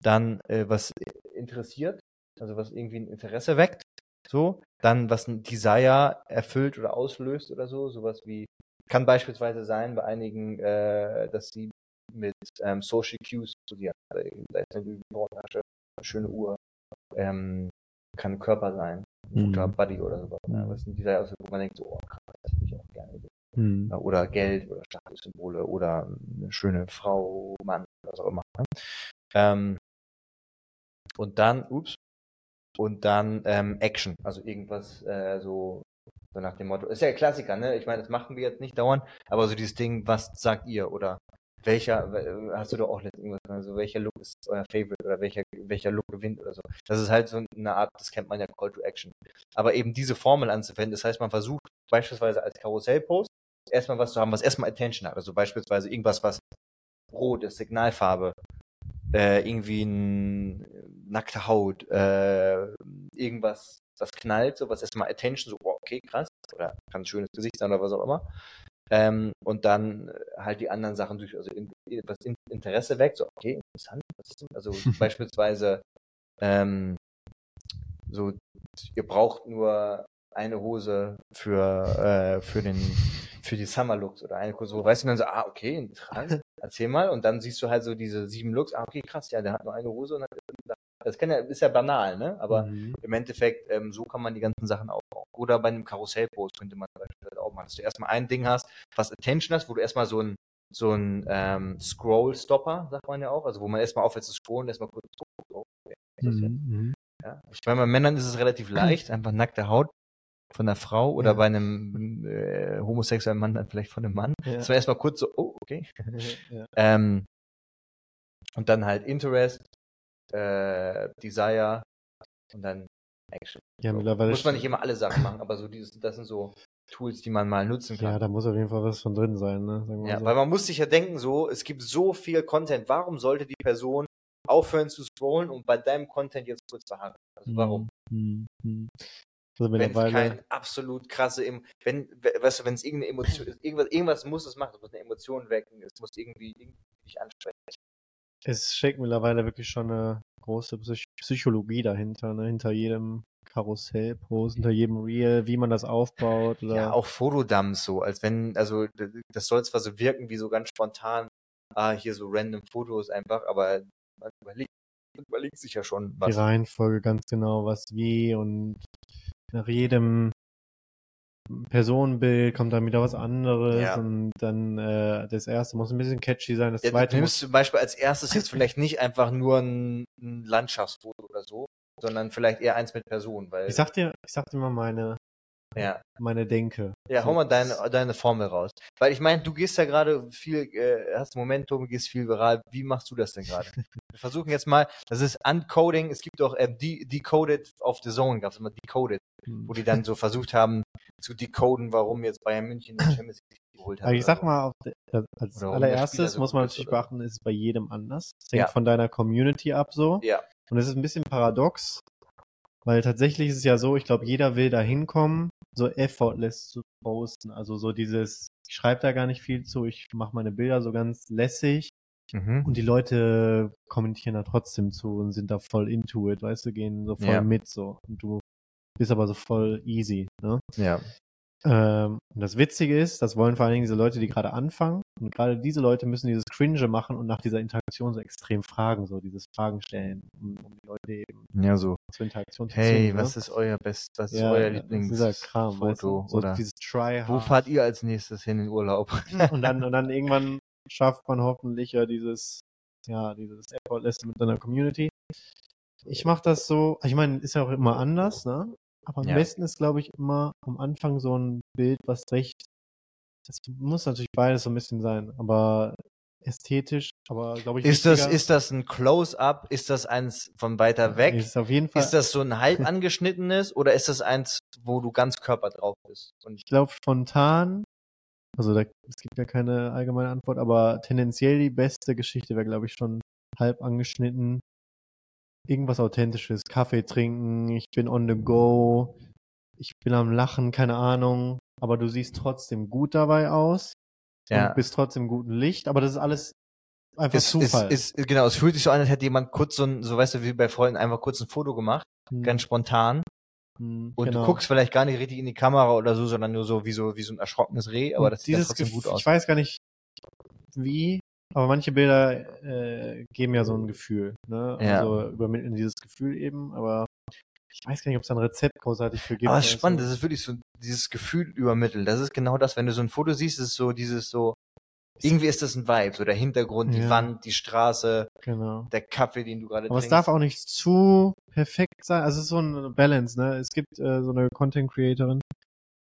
dann äh, was interessiert, also was irgendwie ein Interesse weckt, so, dann was ein Desire erfüllt oder auslöst oder so, sowas wie, kann beispielsweise sein bei einigen, äh, dass sie mit ähm, Social Cues studieren. Also, da ist eine Lügenporntasche, eine schöne Uhr, ähm, kann Körper sein, ein Mhm. guter Buddy oder sowas. Ne? Was sind Desire, also, wo man denkt, so, oh krass, das hätte ich auch gerne. Mhm. Oder Geld oder Statussymbole oder eine schöne Frau, Mann, was auch immer. Ne? Ähm, und dann, ups, und dann ähm, Action, also irgendwas äh, so, so nach dem Motto. Ist ja Klassiker, ne? Ich meine, das machen wir jetzt nicht dauernd, aber so dieses Ding, was sagt ihr? Oder welcher, we- hast du doch auch letztens irgendwas, also welcher Look ist euer Favorite oder welcher, welcher Look gewinnt oder so. Das ist halt so eine Art, das kennt man ja Call to Action. Aber eben diese Formel anzuwenden, das heißt, man versucht beispielsweise als Karussellpost erstmal was zu haben, was erstmal Attention hat. Also beispielsweise irgendwas, was rot ist, Signalfarbe, äh, irgendwie ein nackte Haut, äh, irgendwas, was knallt, so was erstmal Attention, so, oh, okay, krass, oder kann ein schönes Gesicht sein oder was auch immer. Ähm, und dann äh, halt die anderen Sachen durch, also in, was in, Interesse weckt, so, okay, interessant, was ist denn? Also <laughs> beispielsweise, ähm, so, ihr braucht nur eine Hose für, äh, für den, für die Summer Looks oder eine Hose, weißt du, dann so, ah, okay, interessant, erzähl mal, und dann siehst du halt so diese sieben Looks, ah, okay, krass, ja, der hat nur eine Hose und hat, das kann ja, ist ja banal, ne, aber Mhm. im Endeffekt, ähm, so kann man die ganzen Sachen aufbauen. Oder bei einem Karussellpost könnte man machen, dass du erstmal ein Ding hast, was Attention hast, wo du erstmal so ein, so ein ähm, Scroll-Stopper, sagt man ja auch, also wo man erstmal aufhört zu scrollen, erstmal kurz guckt, oh? Mhm. Mhm. Ja. Ich meine, bei Männern ist es relativ leicht, einfach nackte Haut von der Frau oder Ja. bei einem äh, homosexuellen Mann dann vielleicht von einem Mann. Ja. Das war erstmal kurz so, oh, okay. <laughs> ja. Ähm, und dann halt Interest, äh, Desire und dann Action. ja, mittlerweile. Muss man nicht immer alle Sachen machen, aber so dieses, das sind so Tools, die man mal nutzen Ja, kann. da muss auf jeden Fall was von drin sein, ne? Ja, so. weil man muss sich ja denken, so, es gibt so viel Content, warum sollte die Person aufhören zu scrollen und bei deinem Content jetzt kurz verharren? Also warum? Mhm. Mhm. Also wenn es kein absolut krasse, Em- wenn, we- weißt du, wenn es irgendeine Emotion ist, <laughs> irgendwas, irgendwas muss es machen, es muss eine Emotion wecken, es muss irgendwie, irgendwie dich ansprechen. Es steckt mittlerweile wirklich schon eine große Psych Psychologie dahinter, ne? Hinter jedem Karussellpost, hinter jedem Reel, wie man das aufbaut. Oder Ja, auch Fotodumps so, als wenn, also das soll zwar so wirken wie so ganz spontan, ah, hier so random Fotos einfach, aber man überlegt, man überlegt sich ja schon die was. Reihenfolge ganz genau, was wie und nach jedem Personenbild kommt dann wieder was anderes Ja. und dann äh, das erste muss ein bisschen catchy sein, das Ja, du zweite nimmst muss zum Beispiel als erstes jetzt vielleicht nicht einfach nur ein, ein Landschaftsfoto oder so, sondern vielleicht eher eins mit Personen, weil, ich sag dir, ich sag dir mal meine ja, meine Denke. Ja, hau mal deine, deine Formel raus. Weil ich meine, du gehst ja gerade viel, äh, hast Momentum, gehst viel viral. Wie machst du das denn gerade? <laughs> Wir versuchen jetzt mal, das ist Uncoding, es gibt auch äh, De Decoded of the Zone, gab es immer Decoded, wo die dann so versucht haben zu decoden, warum jetzt Bayern München den <laughs> Champions League geholt hat. Ich sag mal, auf der, als allererstes muss man natürlich beachten, ist es bei jedem anders. Es hängt Ja. von deiner Community ab so. Ja. Und es ist ein bisschen paradox, weil tatsächlich ist es ja so, ich glaube, jeder will da hinkommen, so effortless zu posten. Also so dieses, ich schreibe da gar nicht viel zu, ich mache meine Bilder so ganz lässig Mhm. und die Leute kommentieren da trotzdem zu und sind da voll into it, weißt du, gehen so voll Ja. mit so. Und du bist aber so voll easy, ne? Ja. Ähm, und das Witzige ist, das wollen vor allen Dingen diese Leute, die gerade anfangen. Und gerade diese Leute müssen dieses Cringe machen und nach dieser Interaktion so extrem fragen, so dieses Fragen stellen, um, um die Leute eben Ja, so. zur Interaktion zu Hey, zwingen, was ne? ist euer Best, was ist ja, euer ja, dieser Kram, weißt Lieblingsfoto? du? So oder dieses Try wo fahrt ihr als nächstes hin in Urlaub? <laughs> und dann, <laughs> und dann irgendwann schafft man hoffentlich ja dieses, ja, dieses Effortless mit seiner Community. Ich mache das so, ich meine, ist ja auch immer anders, ne? Aber am Ja. besten ist, glaube ich, immer am Anfang so ein Bild, was recht, das muss natürlich beides so ein bisschen sein, aber ästhetisch, aber glaube ich, Ist das, ist das ein Close-up? Ist das eins von weiter weg? ist auf jeden Fall, Ist das so ein halb angeschnittenes oder ist das eins, wo du ganz Körper drauf bist? Und ich glaube, spontan, also da, es gibt ja keine allgemeine Antwort, aber tendenziell die beste Geschichte wäre, glaube ich, schon halb angeschnitten. Irgendwas Authentisches, Kaffee trinken, ich bin on the go, ich bin am Lachen, keine Ahnung, aber du siehst trotzdem gut dabei aus ja. und bist trotzdem im guten Licht, aber das ist alles einfach Ist, ist, Zufall. ist, genau, es fühlt sich so an, als hätte jemand kurz so ein, so weißt du, wie bei Freunden einfach kurz ein Foto gemacht, Hm, ganz spontan. hm, Und genau. du guckst vielleicht gar nicht richtig in die Kamera oder so, sondern nur so wie so, wie so ein erschrockenes Reh, aber das sieht trotzdem gut aus. Ich weiß gar nicht, wie, aber manche Bilder äh, geben ja so ein Gefühl. Ne? Ja. Also übermitteln dieses Gefühl eben, aber ich weiß gar nicht, ob es da ein Rezept großartig für gibt. Aber es ist spannend, das ist wirklich so dieses Gefühl übermitteln. Das ist genau das, wenn du so ein Foto siehst, ist so dieses so, irgendwie ist das ein Vibe, so der Hintergrund, die Ja. Wand, die Straße, Genau. der Kaffee, den du gerade Aber es trinkst. darf auch nicht zu perfekt sein. Also es ist so eine Balance, ne? Es gibt äh, so eine Content Creatorin,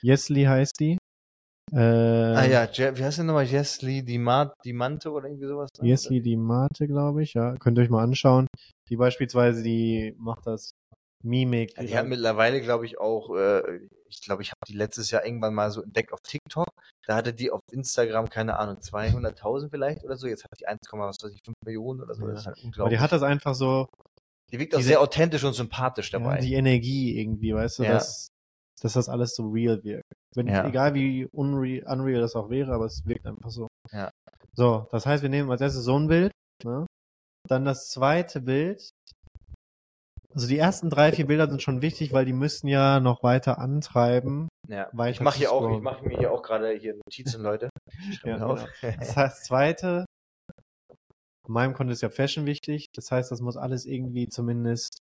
Yesli heißt die. Äh, ah ja, Je wie heißt der nochmal? Jesli Dimante oder irgendwie sowas? Yesli die Mate, glaube ich, ja. Könnt ihr euch mal anschauen. Die beispielsweise, die macht das Mimik. Ja, die hat mittlerweile, glaube ich, auch, äh, ich glaube, ich habe die letztes Jahr irgendwann mal so entdeckt auf TikTok. Da hatte die auf Instagram, keine Ahnung, 200.000 vielleicht oder so. Jetzt hat die 1, was weiß ich, 5 Millionen oder so. Ja. Das ist halt aber unglaublich. die hat das einfach so, die wirkt auch sehr authentisch und sympathisch ja, dabei. die Energie irgendwie, weißt du, Ja. dass, dass das alles so real wirkt. Wenn, Ja. Egal wie unreal, unreal das auch wäre, aber es wirkt einfach so. Ja. So, das heißt, wir nehmen als erstes so ein Bild, ne? Dann das zweite Bild, Also die ersten drei, vier Bilder sind schon wichtig, weil die müssen ja noch weiter antreiben. Ja. Weiter Ich mache hier auch, ich mache mir hier auch gerade hier Notizen, Leute. <laughs> Ja, auf. Das heißt, zweite, in meinem Konto ist ja Fashion wichtig. Das heißt, das muss alles irgendwie zumindest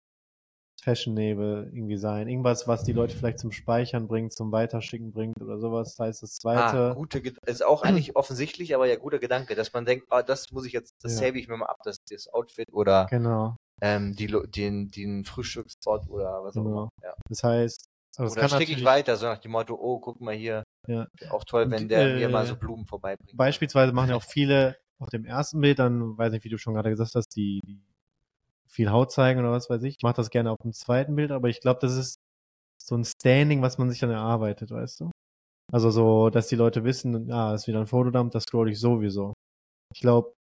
fashionable irgendwie sein. Irgendwas, was die Leute vielleicht zum Speichern bringt, zum Weiterschicken bringt oder sowas. Das heißt, das Ah, zweite, gute, Ged- ist auch eigentlich <clears throat> offensichtlich, aber ja, guter Gedanke, dass man denkt, ah, das muss ich jetzt, das Ja. save ich mir mal ab, das, das Outfit oder genau, ähm, die, den, den Frühstücksspot oder was auch Genau. immer. Ja. das heißt, also das Oder kann schicke ich weiter, so nach dem Motto, oh, guck mal hier, Ja. auch toll, wenn der äh, mir mal so Blumen vorbeibringt. beispielsweise machen ja auch viele auf dem ersten Bild dann, weiß nicht, wie du schon gerade gesagt hast, die, die viel Haut zeigen oder was weiß ich. Ich mache das gerne auf dem zweiten Bild, aber ich glaube, das ist so ein Standing, was man sich dann erarbeitet, weißt du? Also so, dass die Leute wissen, ah, ist wieder ein Fotodump, das scroll ich sowieso. Ich glaube,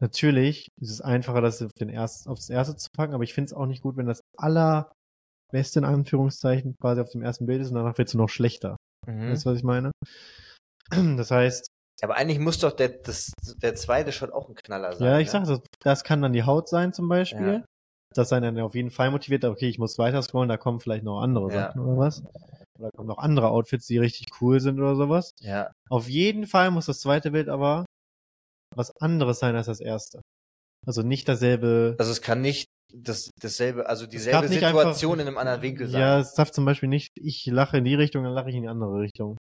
natürlich ist es einfacher, das auf den ersten, aufs erste zu packen, aber ich finde es auch nicht gut, wenn das allerbeste in Anführungszeichen quasi auf dem ersten Bild ist und danach wird es noch schlechter. Mhm. Weißt du, was ich meine? Das heißt, Aber eigentlich muss doch der, das, der zweite Shot auch ein Knaller sein. Ja, ich ne? sag, das, das kann dann die Haut sein zum Beispiel. Ja. Das sein dann auf jeden Fall motiviert, okay, ich muss weiter scrollen, da kommen vielleicht noch andere Ja. Sachen oder was. Oder kommen noch andere Outfits, die richtig cool sind oder sowas. Ja, Auf jeden Fall muss das zweite Bild aber was anderes sein als das erste. Also nicht dasselbe. also es kann nicht das, dasselbe, also dieselbe Situation einfach- in einem anderen Winkel sein. ja, es darf zum Beispiel nicht, ich lache in die Richtung, dann lache ich in die andere Richtung.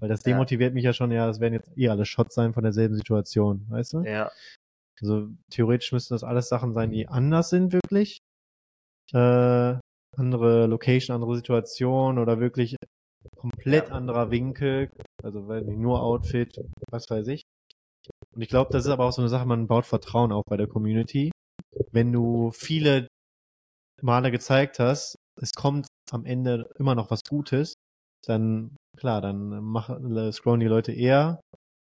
Weil das Ja. demotiviert mich ja schon, ja, das werden jetzt eh alle Shots sein von derselben Situation, weißt du? ja. Also theoretisch müssten das alles Sachen sein, die anders sind wirklich. Äh, andere Location, andere Situation oder wirklich komplett Ja. anderer Winkel. Also weil nur Outfit, was weiß ich. Und ich glaube, das ist aber auch so eine Sache, man baut Vertrauen auf bei der Community. Wenn du viele Male gezeigt hast, es kommt am Ende immer noch was Gutes, dann klar, dann machen, scrollen die Leute eher,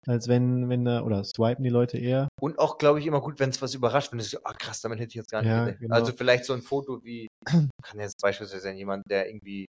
als wenn, wenn da, oder swipen die Leute eher. Und auch, glaube ich, immer gut, wenn es was überrascht, wenn du so, ah krass, damit hätte ich jetzt gar nicht Ja, gedacht. genau. Also vielleicht so ein Foto wie, <clears throat> kann jetzt beispielsweise sein, jemand, der irgendwie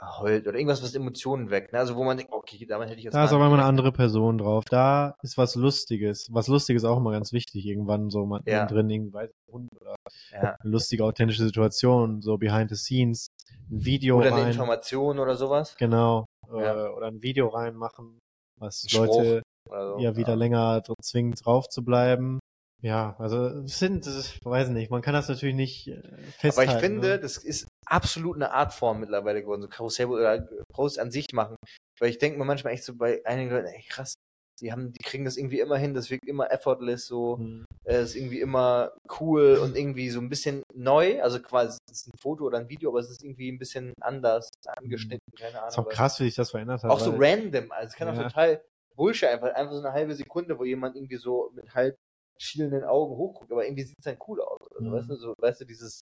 heult oder irgendwas, was Emotionen weckt. Ne? Also wo man denkt, okay, damit hätte ich jetzt Da ist aber immer eine andere Person drauf. Da ist was Lustiges. Was Lustiges ist auch immer ganz wichtig. Irgendwann so mal Ja. drin, irgendwie weiß Hund oder Ja. eine lustige, authentische Situation, so behind the scenes, ein Video Oder eine rein. Information oder sowas. Genau. Ja. Äh, oder ein Video reinmachen, was Spruch Leute so. ja wieder länger dr- zwingt, drauf zu bleiben. Ja, also sind, ich weiß nicht, man kann das natürlich nicht äh, Aber festhalten. ich finde, ne? das ist absolut eine Artform mittlerweile geworden, so Karussell oder Posts an sich machen. Weil ich denke mir manchmal echt so bei einigen Leuten, ey krass, die haben, die kriegen das irgendwie immer hin, das wirkt immer effortless, so, Hm. äh, ist irgendwie immer cool und irgendwie so ein bisschen neu, also quasi es ist ein Foto oder ein Video, aber es ist irgendwie ein bisschen anders angeschnitten, keine Ahnung. ist auch krass, wie sich das verändert hat. Auch so random, also es kann auch Ja. total Bullshit einfach, einfach so eine halbe Sekunde, wo jemand irgendwie so mit halb schielenden Augen hochguckt, aber irgendwie sieht es dann cool aus, oder so, Mhm. weißt du, so, weißt du, dieses,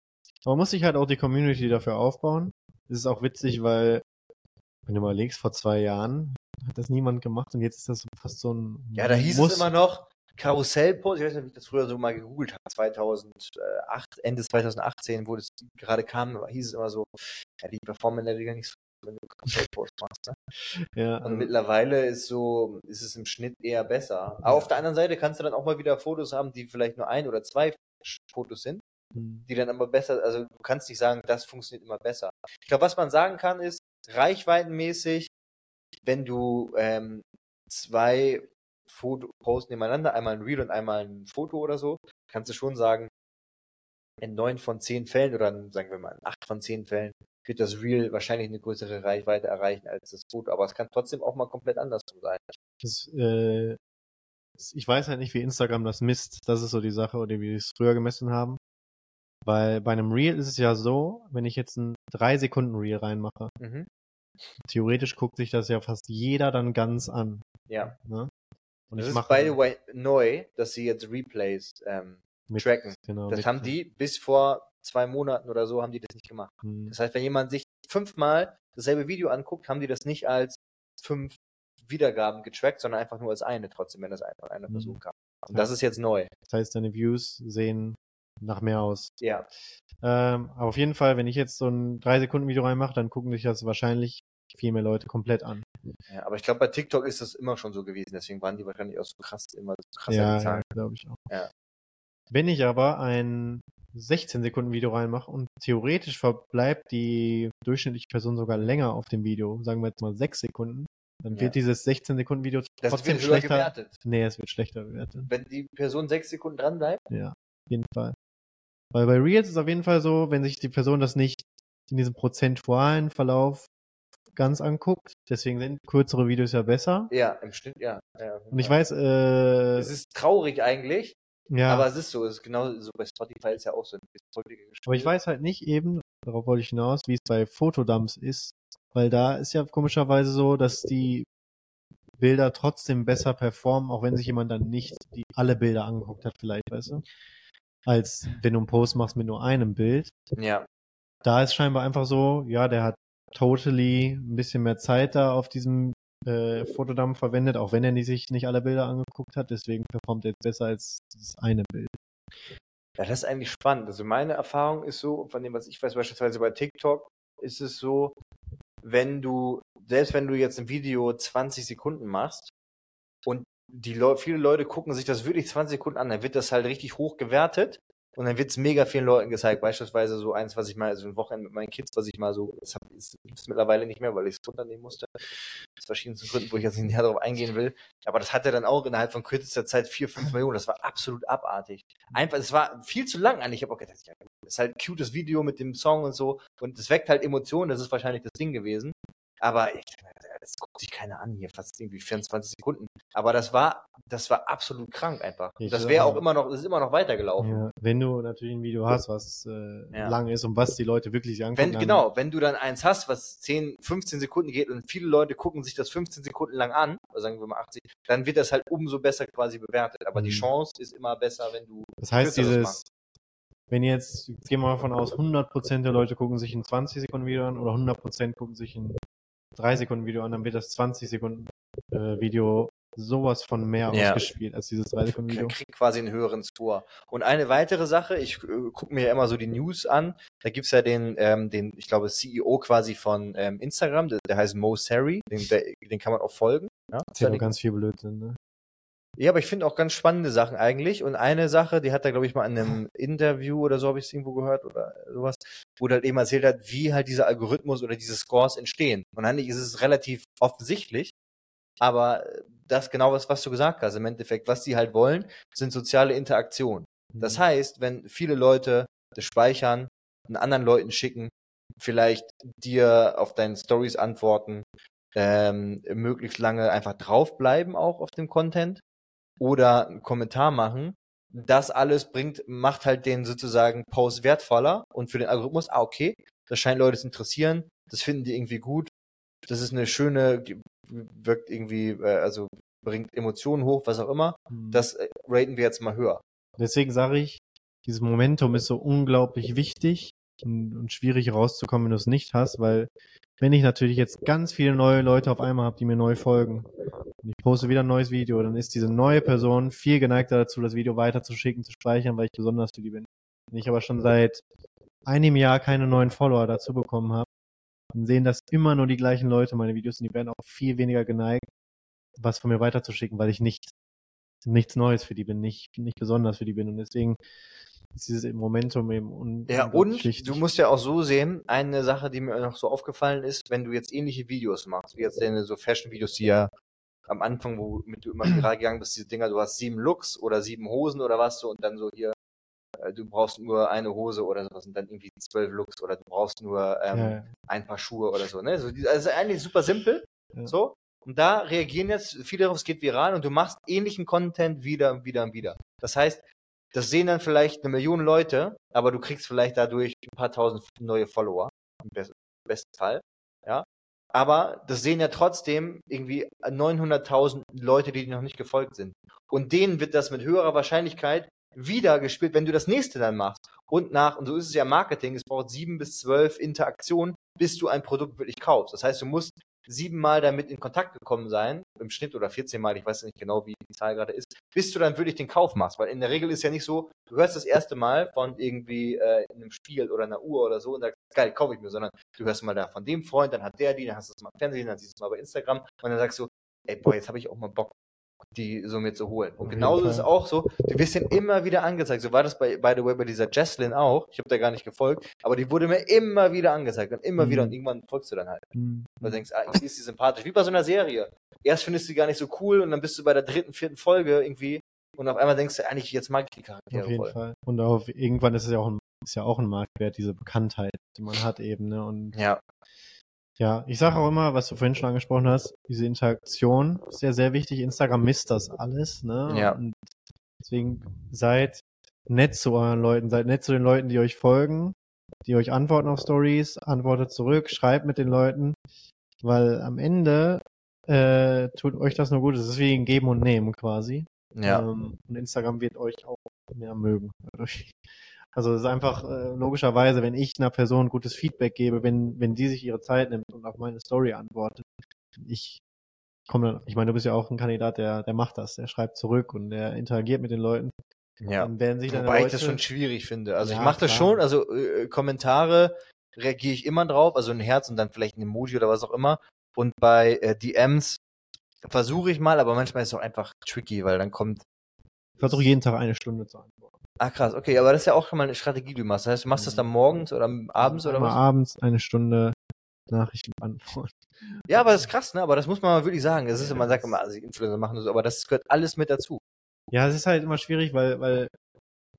Aber man muss sich halt auch die Community dafür aufbauen. Das ist auch witzig, weil, wenn du mal überlegst, vor zwei Jahren hat das niemand gemacht und jetzt ist das fast so ein Ja, da hieß Muss. es immer noch Karussellpost. Ich weiß nicht, ob ich das früher so mal gegoogelt habe. 2008, Ende 2018, wo das gerade kam, hieß es immer so, ja, die performen in der Regel nicht so, wenn du Karussellpost machst. Ne? Ja, Und also, mittlerweile ist so, ist es im Schnitt eher besser. Aber auf der anderen Seite kannst du dann auch mal wieder Fotos haben, die vielleicht nur ein oder zwei Fotos sind, hm, die dann aber besser, also du kannst nicht sagen, das funktioniert immer besser. Ich glaube, was man sagen kann, ist, reichweitenmäßig, wenn du ähm, zwei Foto Posts nebeneinander, einmal ein Reel und einmal ein Foto oder so, kannst du schon sagen, in neun von zehn Fällen oder in, sagen wir mal in acht von zehn Fällen wird das Reel wahrscheinlich eine größere Reichweite erreichen als das Foto, aber es kann trotzdem auch mal komplett andersrum sein. das, äh, ich weiß halt nicht, wie Instagram das misst. Das ist so die Sache, oder wie wir es früher gemessen haben. Weil bei einem Reel ist es ja so, wenn ich jetzt ein 3 Sekunden Reel reinmache, Mhm. Theoretisch guckt sich das ja fast jeder dann ganz an. Ja. Ne? Und Das ich ist by the way neu, dass sie jetzt Replays ähm, mit, tracken. Genau, Das mit- haben die bis vor zwei Monaten oder so haben die das nicht gemacht. hm, Das heißt, wenn jemand sich fünfmal dasselbe Video anguckt, haben die das nicht als fünf Wiedergaben getrackt, sondern einfach nur als eine, trotzdem, wenn das einfach eine Mhm. Person kam. Und das ist jetzt neu. Das heißt, deine Views sehen nach mehr aus. Ja. Ähm, aber auf jeden Fall, wenn ich jetzt so ein 3-Sekunden-Video reinmache, dann gucken sich das wahrscheinlich viel mehr Leute komplett an. ja aber ich glaube, bei TikTok ist das immer schon so gewesen, deswegen waren die wahrscheinlich auch so krass, immer so krass ja, Zahlen. ja glaube ich auch. Ja. Wenn ich aber ein 16 Sekunden Video reinmache und theoretisch verbleibt die durchschnittliche Person sogar länger auf dem Video, sagen wir jetzt mal 6 Sekunden, dann Ja. wird dieses 16 Sekunden Video Das trotzdem wird schlechter. gewertet. Nee, es wird schlechter bewertet. Wenn die Person sechs Sekunden dran bleibt, Ja, auf jeden Fall. Weil bei Reels ist es auf jeden Fall so, wenn sich die Person das nicht in diesem prozentualen Verlauf ganz anguckt, deswegen sind kürzere Videos ja besser. ja, im Schnitt, ja. ja Und ich weiß, äh, es ist traurig eigentlich, ja, aber aber, es ist so. Es ist genau so bei Spotify ist ja auch so ein bisschen freudiger ich weiß halt nicht eben, darauf wollte ich hinaus, wie es bei Fotodumps ist, weil da ist ja komischerweise so, dass die Bilder trotzdem besser performen, auch wenn sich jemand dann nicht die alle Bilder angeguckt hat, vielleicht, weißt du? Als wenn du einen Post machst mit nur einem Bild. Ja, da ist scheinbar einfach so, ja, der hat totally ein bisschen mehr Zeit da auf diesem äh, Fotodump verwendet, auch wenn er sich nicht alle Bilder angeguckt hat, deswegen performt er jetzt besser als das eine Bild. Ja, das ist eigentlich spannend. Also meine Erfahrung ist so, von dem, was ich weiß, beispielsweise bei TikTok, ist es so, wenn du, selbst wenn du jetzt ein Video 20 Sekunden machst und die Leu viele Leute gucken sich das wirklich 20 Sekunden an, dann wird das halt richtig hoch gewertet und dann wird es mega vielen Leuten gezeigt. Beispielsweise so eins, was ich mal, also ein Wochenende mit meinen Kids, was ich mal so, das ist, gibt's mittlerweile nicht mehr, weil ich es runternehmen musste. Aus verschiedensten Gründen, wo ich jetzt nicht näher darauf eingehen will. Aber das hatte dann auch innerhalb von kürzester Zeit vier, fünf Millionen. Das war absolut abartig. Einfach, es war viel zu lang eigentlich. Ich habe auch gedacht, ja, das ist halt ein cutes Video mit dem Song und so. Und es weckt halt Emotionen. Das ist wahrscheinlich das Ding gewesen. Aber ich, das guckt sich keiner an hier, fast irgendwie 24 Sekunden. Aber das war, das war absolut krank einfach. Ich das wäre auch immer noch, ist immer noch weitergelaufen. Ja, wenn du natürlich ein Video hast, was äh, Ja. lang ist und was die Leute wirklich angucken, Wenn, genau, wenn du dann eins hast, was 10, 15 Sekunden geht und viele Leute gucken sich das 15 Sekunden lang an, oder sagen wir mal 80, dann wird das halt umso besser quasi bewertet. Aber die Mhm. Chance ist immer besser, wenn du das heißt, dieses, machst. wenn jetzt, jetzt gehen wir mal von aus, 100% der Leute gucken sich ein 20 Sekunden Video an oder 100% gucken sich ein 3 Sekunden Video an, dann wird das 20 Sekunden äh, Video sowas von mehr Ja. ausgespielt als dieses 3 Sekunden Video. kriegt quasi einen höheren Score. Und eine weitere Sache, ich äh, gucke mir ja immer so die News an. Da gibt's ja den, ähm, den, ich glaube, CEO quasi von ähm, Instagram, der, der heißt Mo Sari, den, der, den kann man auch folgen. Ja, Erzählt doch ganz viel Blödsinn, ne? Ja aber ich finde auch ganz spannende Sachen eigentlich. Und eine Sache, die hat er, glaube ich, mal in einem Interview oder so, habe ich es irgendwo gehört oder sowas, wo er halt eben erzählt hat, wie halt dieser Algorithmus oder diese Scores entstehen. Und eigentlich ist es relativ offensichtlich, aber das genau was, was du gesagt hast, im Endeffekt, was die halt wollen, sind soziale Interaktionen. Das heißt, wenn viele Leute das speichern, einen anderen Leuten schicken, vielleicht dir auf deinen Stories antworten, ähm, möglichst lange einfach draufbleiben auch auf dem Content oder einen Kommentar machen, das alles bringt, macht halt den sozusagen Post wertvoller und für den Algorithmus, ah, okay, das scheint Leute zu interessieren, das finden die irgendwie gut, das ist eine schöne, wirkt irgendwie, äh, also bringt Emotionen hoch, was auch immer, Mhm. das äh, raten wir jetzt mal höher. Deswegen sage ich, dieses Momentum ist so unglaublich wichtig und, und schwierig rauszukommen, wenn du es nicht hast, weil wenn ich natürlich jetzt ganz viele neue Leute auf einmal habe, die mir neu folgen und ich poste wieder ein neues Video, dann ist diese neue Person viel geneigter dazu, das Video weiterzuschicken, zu speichern, weil ich besonders für die bin. Wenn ich aber schon seit einem Jahr keine neuen Follower dazu bekommen habe, dann sehen das immer nur die gleichen Leute meine Videos und die werden auch viel weniger geneigt, was von mir weiterzuschicken, weil ich nicht nichts Neues für die bin, nicht, nicht besonders für die bin. Und deswegen dieses Momentum eben un Ja, und du musst ja auch so sehen, eine Sache, die mir noch so aufgefallen ist, wenn du jetzt ähnliche Videos machst, wie jetzt deine so Fashion-Videos, die ja am Anfang, womit du immer <clears throat> viral gegangen bist, diese Dinger, du hast sieben Looks oder sieben Hosen oder was so und dann so hier, äh, du brauchst nur eine Hose oder sowas und dann irgendwie zwölf Looks oder du brauchst nur ähm, ja, ein paar Schuhe oder so, ne? So, also eigentlich super simpel, Ja. so. Und da reagieren jetzt viele darauf, es geht viral und du machst ähnlichen Content wieder und wieder und wieder. Das heißt, das sehen dann vielleicht eine Million Leute, aber du kriegst vielleicht dadurch ein paar tausend neue Follower. Im best- besten Fall, ja. Aber das sehen ja trotzdem irgendwie 900.000 Leute, die dir noch nicht gefolgt sind. Und denen wird das mit höherer Wahrscheinlichkeit wieder gespielt, wenn du das nächste dann machst. Und nach, und so ist es ja Marketing, es braucht sieben bis zwölf Interaktionen, bis du ein Produkt wirklich kaufst. Das heißt, du musst siebenmal damit in Kontakt gekommen sein, im Schnitt oder 14 Mal, ich weiß nicht genau, wie die Zahl gerade ist, bis du dann wirklich den Kauf machst. Weil in der Regel ist ja nicht so, du hörst das erste Mal von irgendwie äh, einem Spiel oder einer Uhr oder so und sagst, geil, kaufe ich mir, sondern du hörst mal da von dem Freund, dann hat der die, dann hast du es mal im Fernsehen, dann siehst du es mal bei Instagram und dann sagst du, ey, boah, jetzt habe ich auch mal Bock. Die so mir zu holen. Und Auf genauso ist es auch so, du wirst immer wieder angezeigt. So war das bei, by the way, bei dieser Jesslyn auch. Ich habe da gar nicht gefolgt, aber die wurde mir immer wieder angezeigt und immer Mhm. wieder und irgendwann folgst du dann halt. Hm. Weil du denkst, ah, irgendwie ist die sympathisch. Wie bei so einer Serie. Erst findest du die gar nicht so cool und dann bist du bei der dritten, vierten Folge irgendwie und auf einmal denkst du, eigentlich, jetzt mag ich die Charaktere Auf jeden voll. Fall. Und auch irgendwann ist es ja auch ein, ist ja auch ein Marktwert, diese Bekanntheit, die man hat eben, ne? Und Ja, ja, ich sage auch immer, was du vorhin schon angesprochen hast, diese Interaktion ist ja sehr wichtig. Instagram misst das alles, ne? Ja. Und deswegen seid nett zu euren Leuten, seid nett zu den Leuten, die euch folgen, die euch antworten auf Stories, antwortet zurück, schreibt mit den Leuten, weil am Ende äh, tut euch das nur gut. Es ist wie ein Geben und Nehmen quasi. ja. Ähm, und Instagram wird euch auch mehr mögen. Also es ist einfach äh, logischerweise, wenn ich einer Person gutes Feedback gebe, wenn, wenn die sich ihre Zeit nimmt und auf meine Story antwortet, ich komme dann, ich meine, du bist ja auch ein Kandidat, der, der macht das, der schreibt zurück und der interagiert mit den Leuten. ja. Dann werden sich dann Wobei Leute, ich das schon schwierig finde. Also ich Ja, mache das klar. schon, also äh, Kommentare reagiere ich immer drauf, also ein Herz und dann vielleicht ein Emoji oder was auch immer. Und bei äh, DMs versuche ich mal, aber manchmal ist es auch einfach tricky, weil dann kommt, ich versuche jeden Tag eine Stunde zu antworten. Ah krass, okay, aber das ist ja auch schon mal eine Strategie, die du machst. Das heißt, du machst das dann morgens oder abends oder was? abends eine Stunde Nachrichten beantworten. Ja, aber das ist krass, ne? Aber das muss man mal wirklich sagen. Das ist, man sagt immer, also Influencer machen das, so, aber das gehört alles mit dazu. Ja, es ist halt immer schwierig, weil, weil,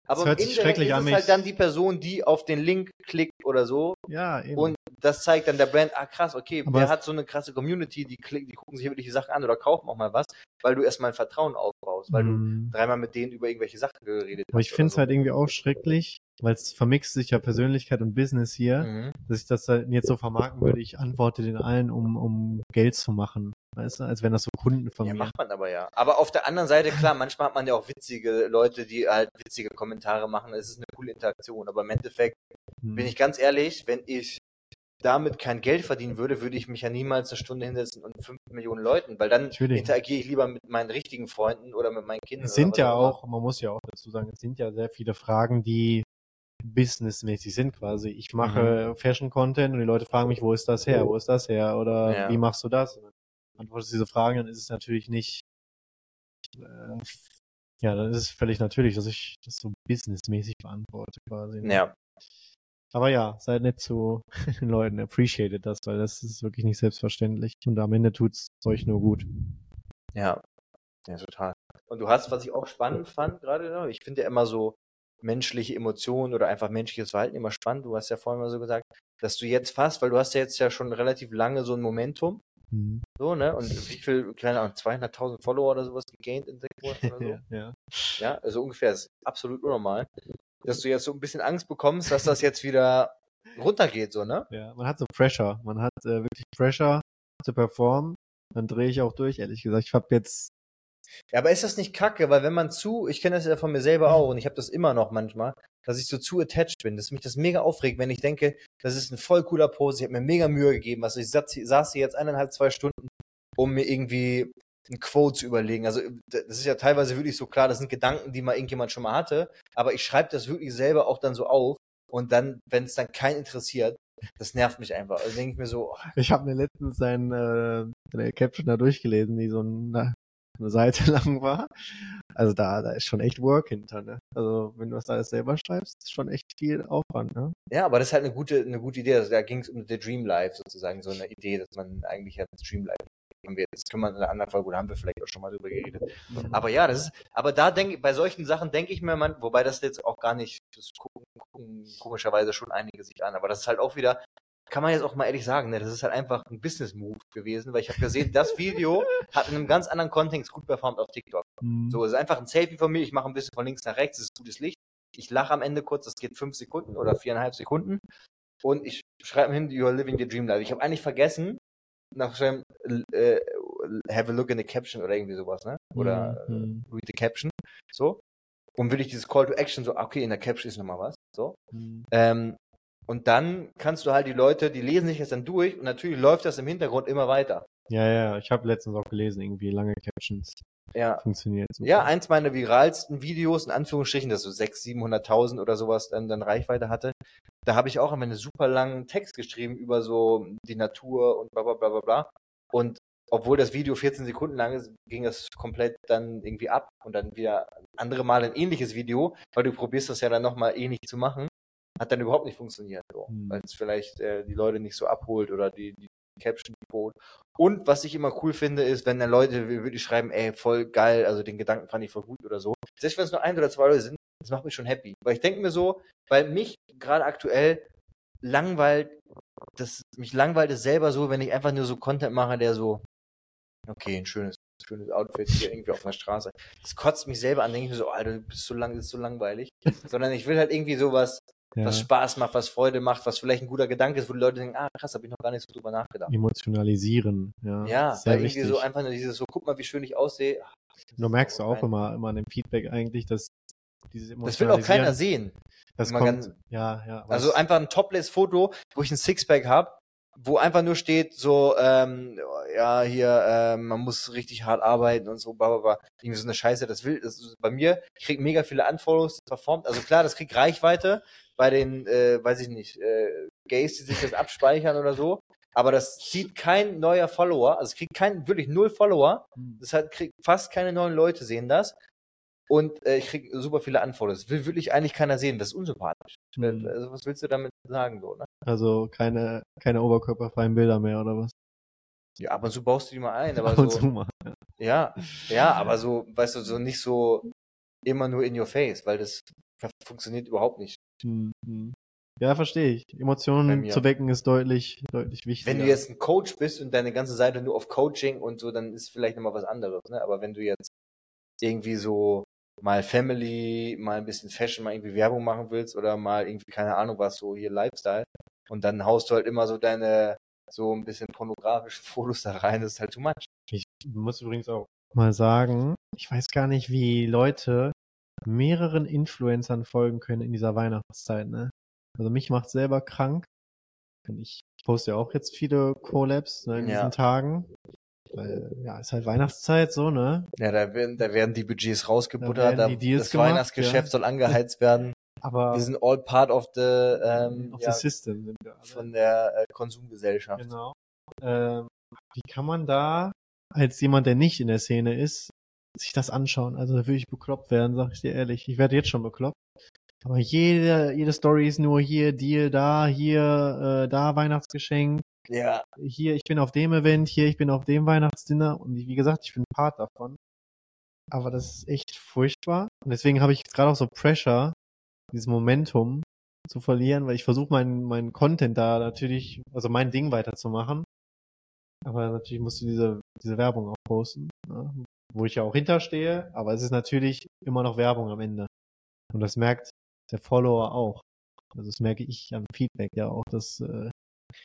Aber Das hört sich schrecklich ist an, mich- halt dann die Person, die auf den Link klickt oder so ja, eben. Und das zeigt dann der Brand, ah krass, okay, Aber der hat so eine krasse Community, die klicken, die gucken sich wirklich die Sachen an oder kaufen auch mal was, weil du erstmal ein Vertrauen aufbaust, weil du Mhm. dreimal mit denen über irgendwelche Sachen geredet Aber ich hast finde es oder halt irgendwie auch schrecklich, weil es vermixt sich ja Persönlichkeit und Business hier, so. Mhm. dass ich das halt jetzt so vermarkten würde, ich antworte den allen, um, um Geld zu machen. Weißt du, als wenn das so Kunden von Ja, mir. macht man aber ja. Aber auf der anderen Seite, klar, manchmal hat man ja auch witzige Leute, die halt witzige Kommentare machen. Es ist eine coole Interaktion. Aber im Endeffekt, Hm. bin ich ganz ehrlich, wenn ich damit kein Geld verdienen würde, würde ich mich ja niemals eine Stunde hinsetzen und fünf Millionen Leuten, weil dann Natürlich. interagiere ich lieber mit meinen richtigen Freunden oder mit meinen Kindern. Es sind ja auch, man muss ja auch dazu sagen, es sind ja sehr viele Fragen, die businessmäßig sind quasi. Ich mache Fashion-Content und die Leute fragen mich, wo ist das her, wo ist das her oder Ja. wie machst du das? Und dann antwortest du diese Fragen, dann ist es natürlich nicht, äh, ja, dann ist es völlig natürlich, dass ich das so businessmäßig beantworte quasi. ne? Ja, Aber ja, seid nett zu den <laughs> Leuten, appreciated das, weil das ist wirklich nicht selbstverständlich und am Ende tut's euch nur gut. Ja, ja, total. Und du hast, was ich auch spannend fand gerade, ne, ich finde ja immer so menschliche Emotionen oder einfach menschliches Verhalten immer spannend. Du hast ja vorhin mal so gesagt, dass du jetzt fast, weil du hast ja jetzt ja schon relativ lange so ein Momentum, Mhm. so, ne, und wie viel, keine Ahnung, 200.000 Follower oder sowas gegaint in sechs Monaten oder so. <laughs> ja, ja. Ja, also ungefähr, das ist absolut unnormal. Dass du jetzt so ein bisschen Angst bekommst, dass das jetzt wieder runtergeht, so, ne? Ja, man hat so Pressure. Man hat äh, wirklich Pressure zu performen. Dann drehe ich auch durch, ehrlich gesagt. Ich habe jetzt, Ja, aber ist das nicht kacke? Weil wenn man zu, ich kenne das ja von mir selber auch und ich habe das immer noch manchmal, dass ich so zu attached bin, dass mich das mega aufregt, wenn ich denke, das ist ein voll cooler Post, ich habe mir mega Mühe gegeben, also ich saß, saß hier jetzt eineinhalb, zwei Stunden, um mir irgendwie ein Quote zu überlegen. Also das ist ja teilweise wirklich so klar, das sind Gedanken, die mal irgendjemand schon mal hatte, aber ich schreibe das wirklich selber auch dann so auf und dann, wenn es dann keinen interessiert, das nervt mich einfach. Also denke ich mir so, oh, ich habe mir letztens sein, äh, eine Caption da durchgelesen, die so eine, eine Seite <laughs> lang war. Also da, da ist schon echt Work hinter, ne? Also wenn du das alles selber schreibst, ist schon echt viel Aufwand, ne? Ja, aber das ist halt eine gute, eine gute Idee. Also da ging es um The Dream Life sozusagen, so eine Idee, dass man eigentlich ja Dream Life haben wir, das können wir in einer anderen Folge, oder haben wir vielleicht auch schon mal drüber geredet. Aber ja, das ist, aber da denke bei solchen Sachen denke ich mir, man, wobei das jetzt auch gar nicht, das gucken, gucken komischerweise schon einige sich an, aber das ist halt auch wieder, kann man jetzt auch mal ehrlich sagen, ne, das ist halt einfach ein Business-Move gewesen, weil ich habe gesehen, das Video hat in einem ganz anderen Kontext gut performt auf TikTok. Mhm. So, es ist einfach ein Selfie von mir, ich mache ein bisschen von links nach rechts, es ist gutes Licht. Ich lache am Ende kurz, das geht fünf Sekunden oder viereinhalb Sekunden. Und ich schreibe hin, you are living your dream life. Ich habe eigentlich vergessen, nach schreiben, äh, have a look in the caption oder irgendwie sowas, ne? Oder Mhm. äh, read the caption. So. Und will ich dieses Call to Action so, okay, in der Caption ist nochmal was. So. Mhm. Ähm, und dann kannst du halt die Leute, die lesen sich das dann durch und natürlich läuft das im Hintergrund immer weiter. Ja, ja, ich habe letztens auch gelesen, irgendwie lange Captions Ja. funktioniert. super. Ja, eins meiner viralsten Videos, in Anführungsstrichen, das so 600.000, 700.000 oder sowas dann, dann Reichweite hatte, da habe ich auch einmal einen super langen Text geschrieben über so die Natur und bla bla bla bla bla. Und obwohl das Video 14 Sekunden lang ist, ging das komplett dann irgendwie ab und dann wieder andere Mal ein ähnliches Video, weil du probierst das ja dann nochmal ähnlich zu machen, hat dann überhaupt nicht funktioniert, so, Hm. weil es vielleicht äh, die Leute nicht so abholt oder die, die Caption holt. Und was ich immer cool finde, ist, wenn dann Leute wirklich schreiben, ey, voll geil, also den Gedanken fand ich voll gut oder so. Selbst wenn es nur ein oder zwei Leute sind, das macht mich schon happy. Weil ich denke mir so, weil mich gerade aktuell langweilt, das, mich langweilt es selber so, wenn ich einfach nur so Content mache, der so, okay, ein schönes, schönes Outfit hier irgendwie auf der Straße. Das kotzt mich selber an, denke ich mir so, Alter, du bist so lang, das ist so langweilig. Sondern ich will halt irgendwie sowas, Ja. was Spaß macht, was Freude macht, was vielleicht ein guter Gedanke ist, wo die Leute denken, ah, krass, habe ich noch gar nicht so drüber nachgedacht. Emotionalisieren, ja. Ja, sehr weil wichtig. irgendwie so einfach nur dieses, so, guck mal, wie schön ich aussehe. Du merkst so auch immer, immer an dem Feedback eigentlich, dass dieses Das will auch keiner sehen. Das kommt, ganz- ja, ja. Also einfach ein Topless-Foto, wo ich ein Sixpack habe, wo einfach nur steht, so, ähm, ja, hier, ähm, man muss richtig hart arbeiten und so, bla, bla, bla. Irgendwie so eine Scheiße, das will, das ist bei mir, ich krieg mega viele Unfollows, das performt, also klar, das kriegt Reichweite bei den, äh, weiß ich nicht, äh, Gays, die sich das abspeichern oder so, aber das zieht kein neuer Follower, also es kriegt kein, wirklich null Follower, das hat, kriegt fast keine neuen Leute sehen das. Und äh, ich krieg super viele Unfollows. Das will wirklich eigentlich keiner sehen. Das ist unsympathisch. Mhm. Also, was willst du damit sagen, so, ne? Also keine, keine oberkörperfreien Bilder mehr oder was? Ja, ab und zu baust du die mal ein, <laughs> aber Ab und so. zu mal. Ja, ja, aber so, weißt du, so nicht so immer nur in your face, weil das funktioniert überhaupt nicht. Hm, hm. Ja, verstehe ich. Emotionen zu wecken ist deutlich, deutlich wichtiger. Wenn du jetzt ein Coach bist und deine ganze Seite nur auf Coaching und so, dann ist vielleicht nochmal was anderes, ne? Aber wenn du jetzt irgendwie so mal Family, mal ein bisschen Fashion, mal irgendwie Werbung machen willst oder mal irgendwie, keine Ahnung was, so hier Lifestyle und dann haust du halt immer so deine, so ein bisschen pornografische <laughs> Fotos da rein, das ist halt too much. Ich muss übrigens auch mal sagen, ich weiß gar nicht, wie Leute mehreren Influencern folgen können in dieser Weihnachtszeit, ne? Also mich macht selber krank. Und ich poste ja auch jetzt viele Collabs ne, in Ja. diesen Tagen. Weil, ja, ist halt Weihnachtszeit so, ne? Ja, da werden, da werden die Budgets rausgebuttert, Da das gemacht, Weihnachtsgeschäft ja. soll angeheizt werden. <laughs> Aber Wir sind all part of the, ähm, auf ja, the system sind wir alle. von der äh, Konsumgesellschaft. Genau. Ähm, wie kann man da als jemand, der nicht in der Szene ist, sich das anschauen? Also da würde ich bekloppt werden, sag ich dir ehrlich. Ich werde jetzt schon bekloppt. Aber jede, jede Story ist nur hier, Deal da, hier, äh, da Weihnachtsgeschenk, Ja, hier, ich bin auf dem Event, hier, ich bin auf dem Weihnachtsdinner und wie gesagt, ich bin Part davon. Aber das ist echt furchtbar. Und deswegen habe ich jetzt gerade auch so Pressure, dieses Momentum zu verlieren, weil ich versuche meinen meinen Content da natürlich, also mein Ding weiterzumachen. Aber natürlich musst du diese, diese Werbung auch posten, ne? wo ich ja auch hinterstehe, aber es ist natürlich immer noch Werbung am Ende. Und das merkt der Follower auch. Also das merke ich am Feedback ja auch, dass äh,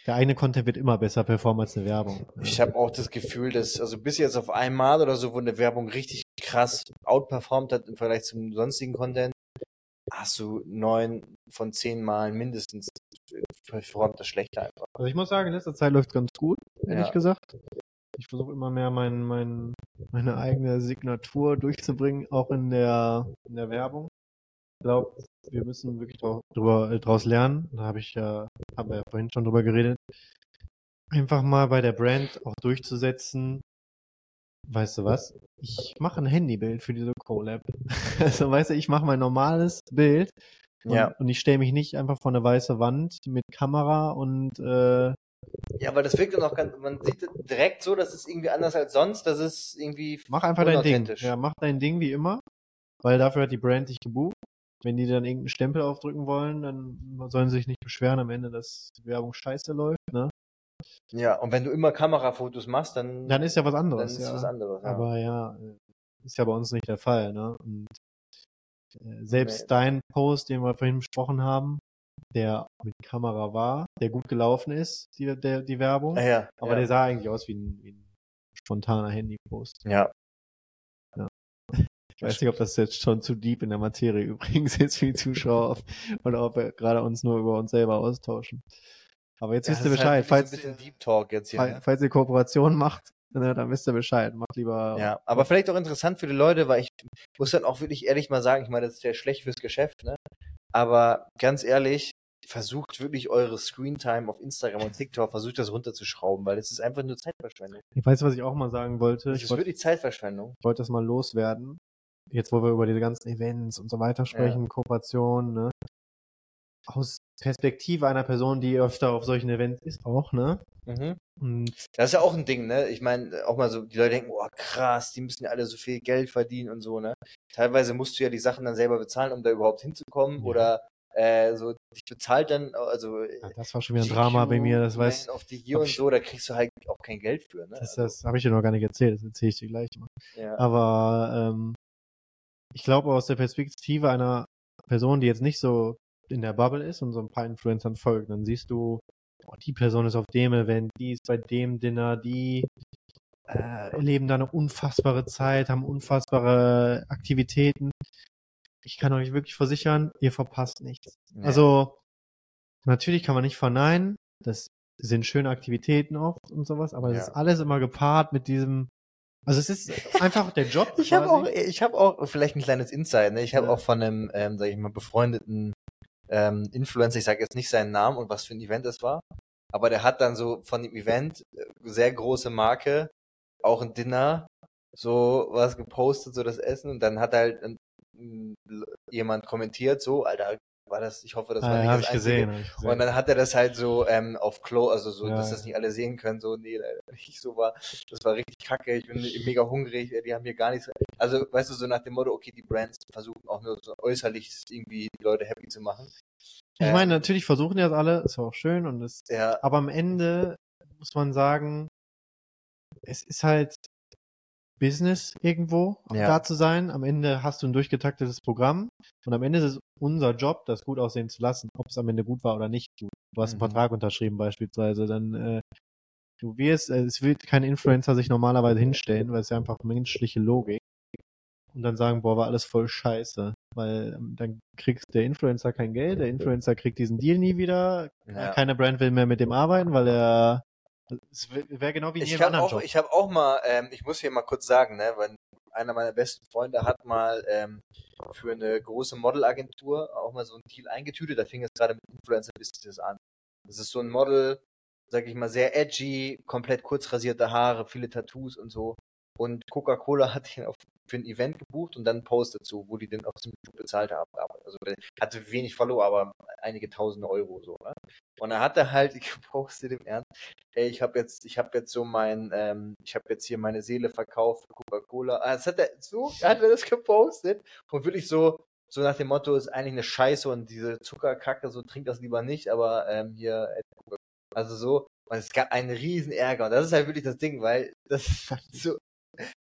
der eigene Content wird immer besser performen als eine Werbung. ich habe auch das Gefühl, dass, also bis jetzt auf einmal oder so, wo eine Werbung richtig krass outperformt hat im Vergleich zum sonstigen Content, hast du neun von zehn Malen mindestens performt das schlechter einfach. Also ich muss sagen, in letzter Zeit läuft ganz gut, ehrlich Ja. gesagt. Ich versuche immer mehr mein, mein, meine eigene Signatur durchzubringen, auch in der, in der Werbung. Ich glaube, wir müssen wirklich drüber, äh, draus lernen. Da habe ich ja, haben wir ja vorhin schon drüber geredet. Einfach mal bei der Brand auch durchzusetzen. Weißt du was? Ich mache ein Handybild für diese Collab. <laughs> Also weißt du, ich mache mein normales Bild und, Ja. und ich stelle mich nicht einfach vor eine weiße Wand mit Kamera und äh, Ja, aber das wirkt dann auch ganz, man sieht direkt so, das ist irgendwie anders als sonst, das ist irgendwie Mach einfach dein Ding. Ja, mach dein Ding wie immer, weil dafür hat die Brand dich gebucht. Wenn die dann irgendeinen Stempel aufdrücken wollen, dann sollen sie sich nicht beschweren am Ende, dass die Werbung scheiße läuft, ne? Ja, und wenn du immer Kamerafotos machst, dann, Dann ist ja was dann anderes, ist ja. was anderes. Ja. Aber ja, äh, ist ja bei uns nicht der Fall, ne? Und äh, selbst Nee. dein Post, den wir vorhin besprochen haben, der mit Kamera war, der gut gelaufen ist, die, der, die Werbung, Ah, ja, aber ja. der sah eigentlich aus wie ein, wie ein spontaner Handypost. ja. Ich weiß nicht, ob das jetzt schon zu deep in der Materie <laughs> übrigens ist für die Zuschauer oder ob wir gerade uns nur über uns selber austauschen. Aber jetzt Ja, wisst ihr das halt Bescheid. wirklich falls, so ein bisschen Deep Talk jetzt hier. fall- ne? falls ihr Kooperation macht, <laughs> ne, dann wisst ihr Bescheid. Macht lieber. Ja, aber vielleicht auch interessant für die Leute, weil ich muss dann auch wirklich ehrlich mal sagen, ich meine, das ist ja schlecht fürs Geschäft, ne? Aber ganz ehrlich, versucht wirklich eure Screentime auf Instagram und TikTok, versucht das runterzuschrauben, weil es ist einfach nur Zeitverschwendung. Ich weiß, was ich auch mal sagen wollte. Ich ist wollte wirklich Zeitverschwendung. wollte das mal loswerden. Jetzt, wo wir über diese ganzen Events und so weiter sprechen, Kooperationen, ne? Aus Perspektive einer Person, die öfter auf solchen Events ist, auch, ne? Mhm. Und Das ist ja auch ein Ding, ne? Ich meine, auch mal so, die Leute denken, oh krass, die müssen ja alle so viel Geld verdienen und so, ne? Teilweise musst du ja die Sachen dann selber bezahlen, um da überhaupt hinzukommen Ja. oder äh, so, dich bezahlt dann, also ja, das war schon wieder ein Drama bei mir, das weiß, the Year hab und so, da kriegst du halt auch kein Geld für, ne? das, Also, das habe ich dir noch gar nicht erzählt, das erzähle ich dir gleich mal. ja. Aber ähm, ich glaube aus der Perspektive einer Person, die jetzt nicht so in der Bubble ist und so ein paar Influencern folgt, dann siehst du, oh, die Person ist auf dem Event, die ist bei dem Dinner, die äh, erleben da eine unfassbare Zeit, haben unfassbare Aktivitäten. Ich kann euch wirklich versichern, ihr verpasst nichts. Ja. Also natürlich kann man nicht verneinen, das sind schöne Aktivitäten oft und sowas, aber es Ja. ist alles immer gepaart mit diesem also es ist einfach der Job. <laughs> Ich habe auch, ich habe auch vielleicht ein kleines Insight. Ne? Ich habe Ja. auch von einem, ähm, sag ich mal, befreundeten ähm, Influencer, ich sage jetzt nicht seinen Namen und was für ein Event es war, aber der hat dann so von dem Event äh, sehr große Marke, auch ein Dinner, so was gepostet, so das Essen und dann hat halt ein, jemand kommentiert, so, Alter, war das, ich hoffe, das war ah, nicht habe das ich gesehen. Hab ich gesehen. Und dann hat er das halt so ähm, auf Klo, also so, Ja, dass das nicht alle sehen können, so, nee, leider nicht so war. Das war richtig kacke, ich bin mega hungrig, die haben hier gar nichts. Also, weißt du, so nach dem Motto, okay, die Brands versuchen auch nur so äußerlich irgendwie die Leute happy zu machen. ich ähm, meine, natürlich versuchen die das alle, ist auch schön und es, Ja, aber am Ende muss man sagen, es ist halt Business irgendwo Ja. da zu sein. Am Ende hast du ein durchgetaktetes Programm und am Ende ist es unser Job, das gut aussehen zu lassen, ob es am Ende gut war oder nicht gut. Du hast einen Mhm. Vertrag unterschrieben beispielsweise, dann äh, du wirst, äh, es wird kein Influencer sich normalerweise hinstellen, weil es ja einfach menschliche Logik und dann sagen, boah, war alles voll scheiße, weil ähm, dann kriegst der Influencer kein Geld, der Influencer kriegt diesen Deal nie wieder, Ja. keine Brand will mehr mit dem arbeiten, weil er es wäre genau wie in ich jedem habe anderen auch, Job. ich habe auch mal, ähm, ich muss hier mal kurz sagen, ne, weil einer meiner besten Freunde hat mal ähm, für eine große Modelagentur auch mal so einen Deal eingetütet. Da fing es gerade mit Influencer-Business an. Das ist so ein Model, sag ich mal, sehr edgy, komplett kurz rasierte Haare, viele Tattoos und so. Und Coca-Cola <laughs> hat ihn auf, für ein Event gebucht und dann einen Post dazu, wo die den auch ziemlich gut bezahlt haben. Also der hatte wenig Follower, aber einige tausende Euro so. Ne? Und dann hat er halt <laughs> gepostet im Ernst, ey, ich habe jetzt, ich habe jetzt so mein, ähm, ich habe jetzt hier meine Seele verkauft für Coca-Cola. Ah, Das hat er so, hat er das gepostet und wirklich so, so nach dem Motto, ist eigentlich eine Scheiße und diese Zuckerkacke, so trink das lieber nicht, aber ähm, hier, äh, also so, und es gab einen riesen Ärger und das ist halt wirklich das Ding, weil das <laughs> ist halt so,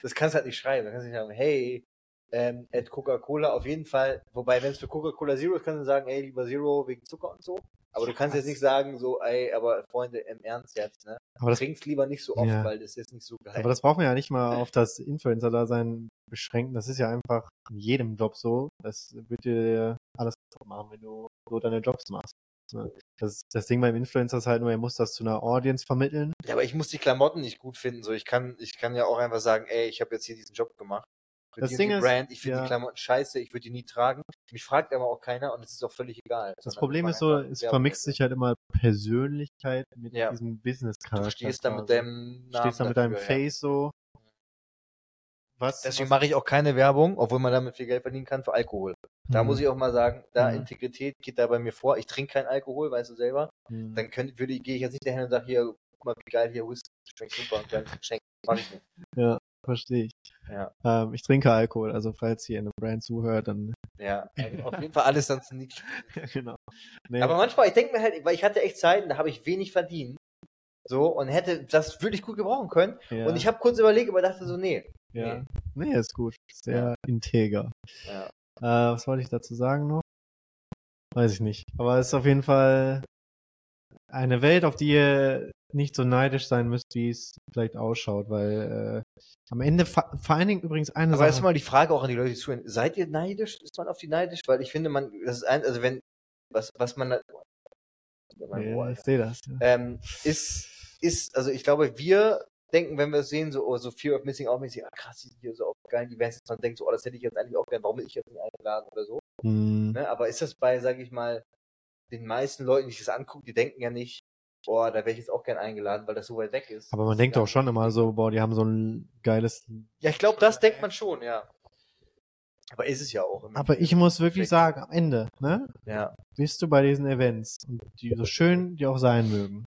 das kannst du halt nicht schreiben, da kannst du nicht sagen, hey, ähm, at Coca-Cola auf jeden Fall, wobei, wenn es für Coca-Cola Zero ist, kannst du sagen, ey, lieber Zero wegen Zucker und so, aber du kannst jetzt nicht sagen, so, ey, aber Freunde, im Ernst jetzt, ne? aber, das, Trink's lieber nicht so oft, Ja. weil das ist nicht so geil. aber das braucht man ja nicht mal auf das Influencer-Dasein beschränken. Das ist ja einfach in jedem Job so. Das wird dir alles machen, wenn du so deine Jobs machst. Ne? Das, das Ding beim Influencer ist halt nur, er muss das zu einer Audience vermitteln. Ja, aber ich muss die Klamotten nicht gut finden. So, ich kann, ich kann ja auch einfach sagen, ey, ich habe jetzt hier diesen Job gemacht. Das Ding ist, Brand, ich finde ja. die Klamotten scheiße, ich würde die nie tragen. Mich fragt aber auch keiner und es ist auch völlig egal. Das Problem ist so, es vermixt sich halt immer Persönlichkeit mit Ja. diesem Business-Charakter. Du stehst da mit deinem Namen. stehst da mit deinem dafür, ja. Face so. Was? Deswegen was, mache ich auch keine Werbung, obwohl man damit viel Geld verdienen kann, für Alkohol. Da Mhm. muss ich auch mal sagen, da Mhm. Integrität geht da bei mir vor. Ich trinke keinen Alkohol, weißt du selber. Mhm. Dann könnte, würde, gehe ich jetzt nicht dahin und sage, hier, guck mal, wie geil hier Whisky, schmeckt super und dann schenk, mach ich nicht. Ja, verstehe ich. Ja. Ähm, ich trinke Alkohol, also falls hier eine Brand zuhört, dann Ja, auf jeden Fall alles dann zu nichts. <laughs> genau. Nee, Aber manchmal, ich denke mir halt, weil ich hatte echt Zeiten, da habe ich wenig verdient. So, und hätte das wirklich gut gebrauchen können. ja, Und ich habe kurz überlegt, aber dachte so, nee. ja. Nee, ist gut. Sehr integer. Ja. Äh, was wollte ich dazu sagen noch? Weiß ich nicht. Aber es ist auf jeden Fall eine Welt, auf die ihr nicht so neidisch sein müsst, wie es vielleicht ausschaut, weil äh, am Ende vor, allen Dingen übrigens eine Aber Sache. erstmal die Frage auch an die Leute, die zuhören. Seid ihr neidisch? Ist man auf die neidisch? Weil ich finde, man, das ist ein, also wenn, was, was man, Ohr, ja, ich sehe das. Ja. ähm, ist, ist, also ich glaube, wir denken, wenn wir es sehen, so, oh, so Fear of Missing Out mäßig, ah krass, die sind hier so auf geilen Events, dass man denkt, so, oh, das hätte ich jetzt eigentlich auch gern, warum bin ich jetzt nicht eingeladen oder so. Hm. Ne? Aber ist das bei, sag ich mal, den meisten Leuten, die sich das angucken, die denken ja nicht, boah, da wäre ich jetzt auch gern eingeladen, weil das so weit weg ist. Aber man denkt doch schon immer so, boah, die haben so ein geiles. Ja, ich glaube, das denkt man schon, ja. Aber ist es ja auch. Aber ich muss wirklich sagen, am Ende, ne, Ja. bist du bei diesen Events, und die so schön die auch sein mögen.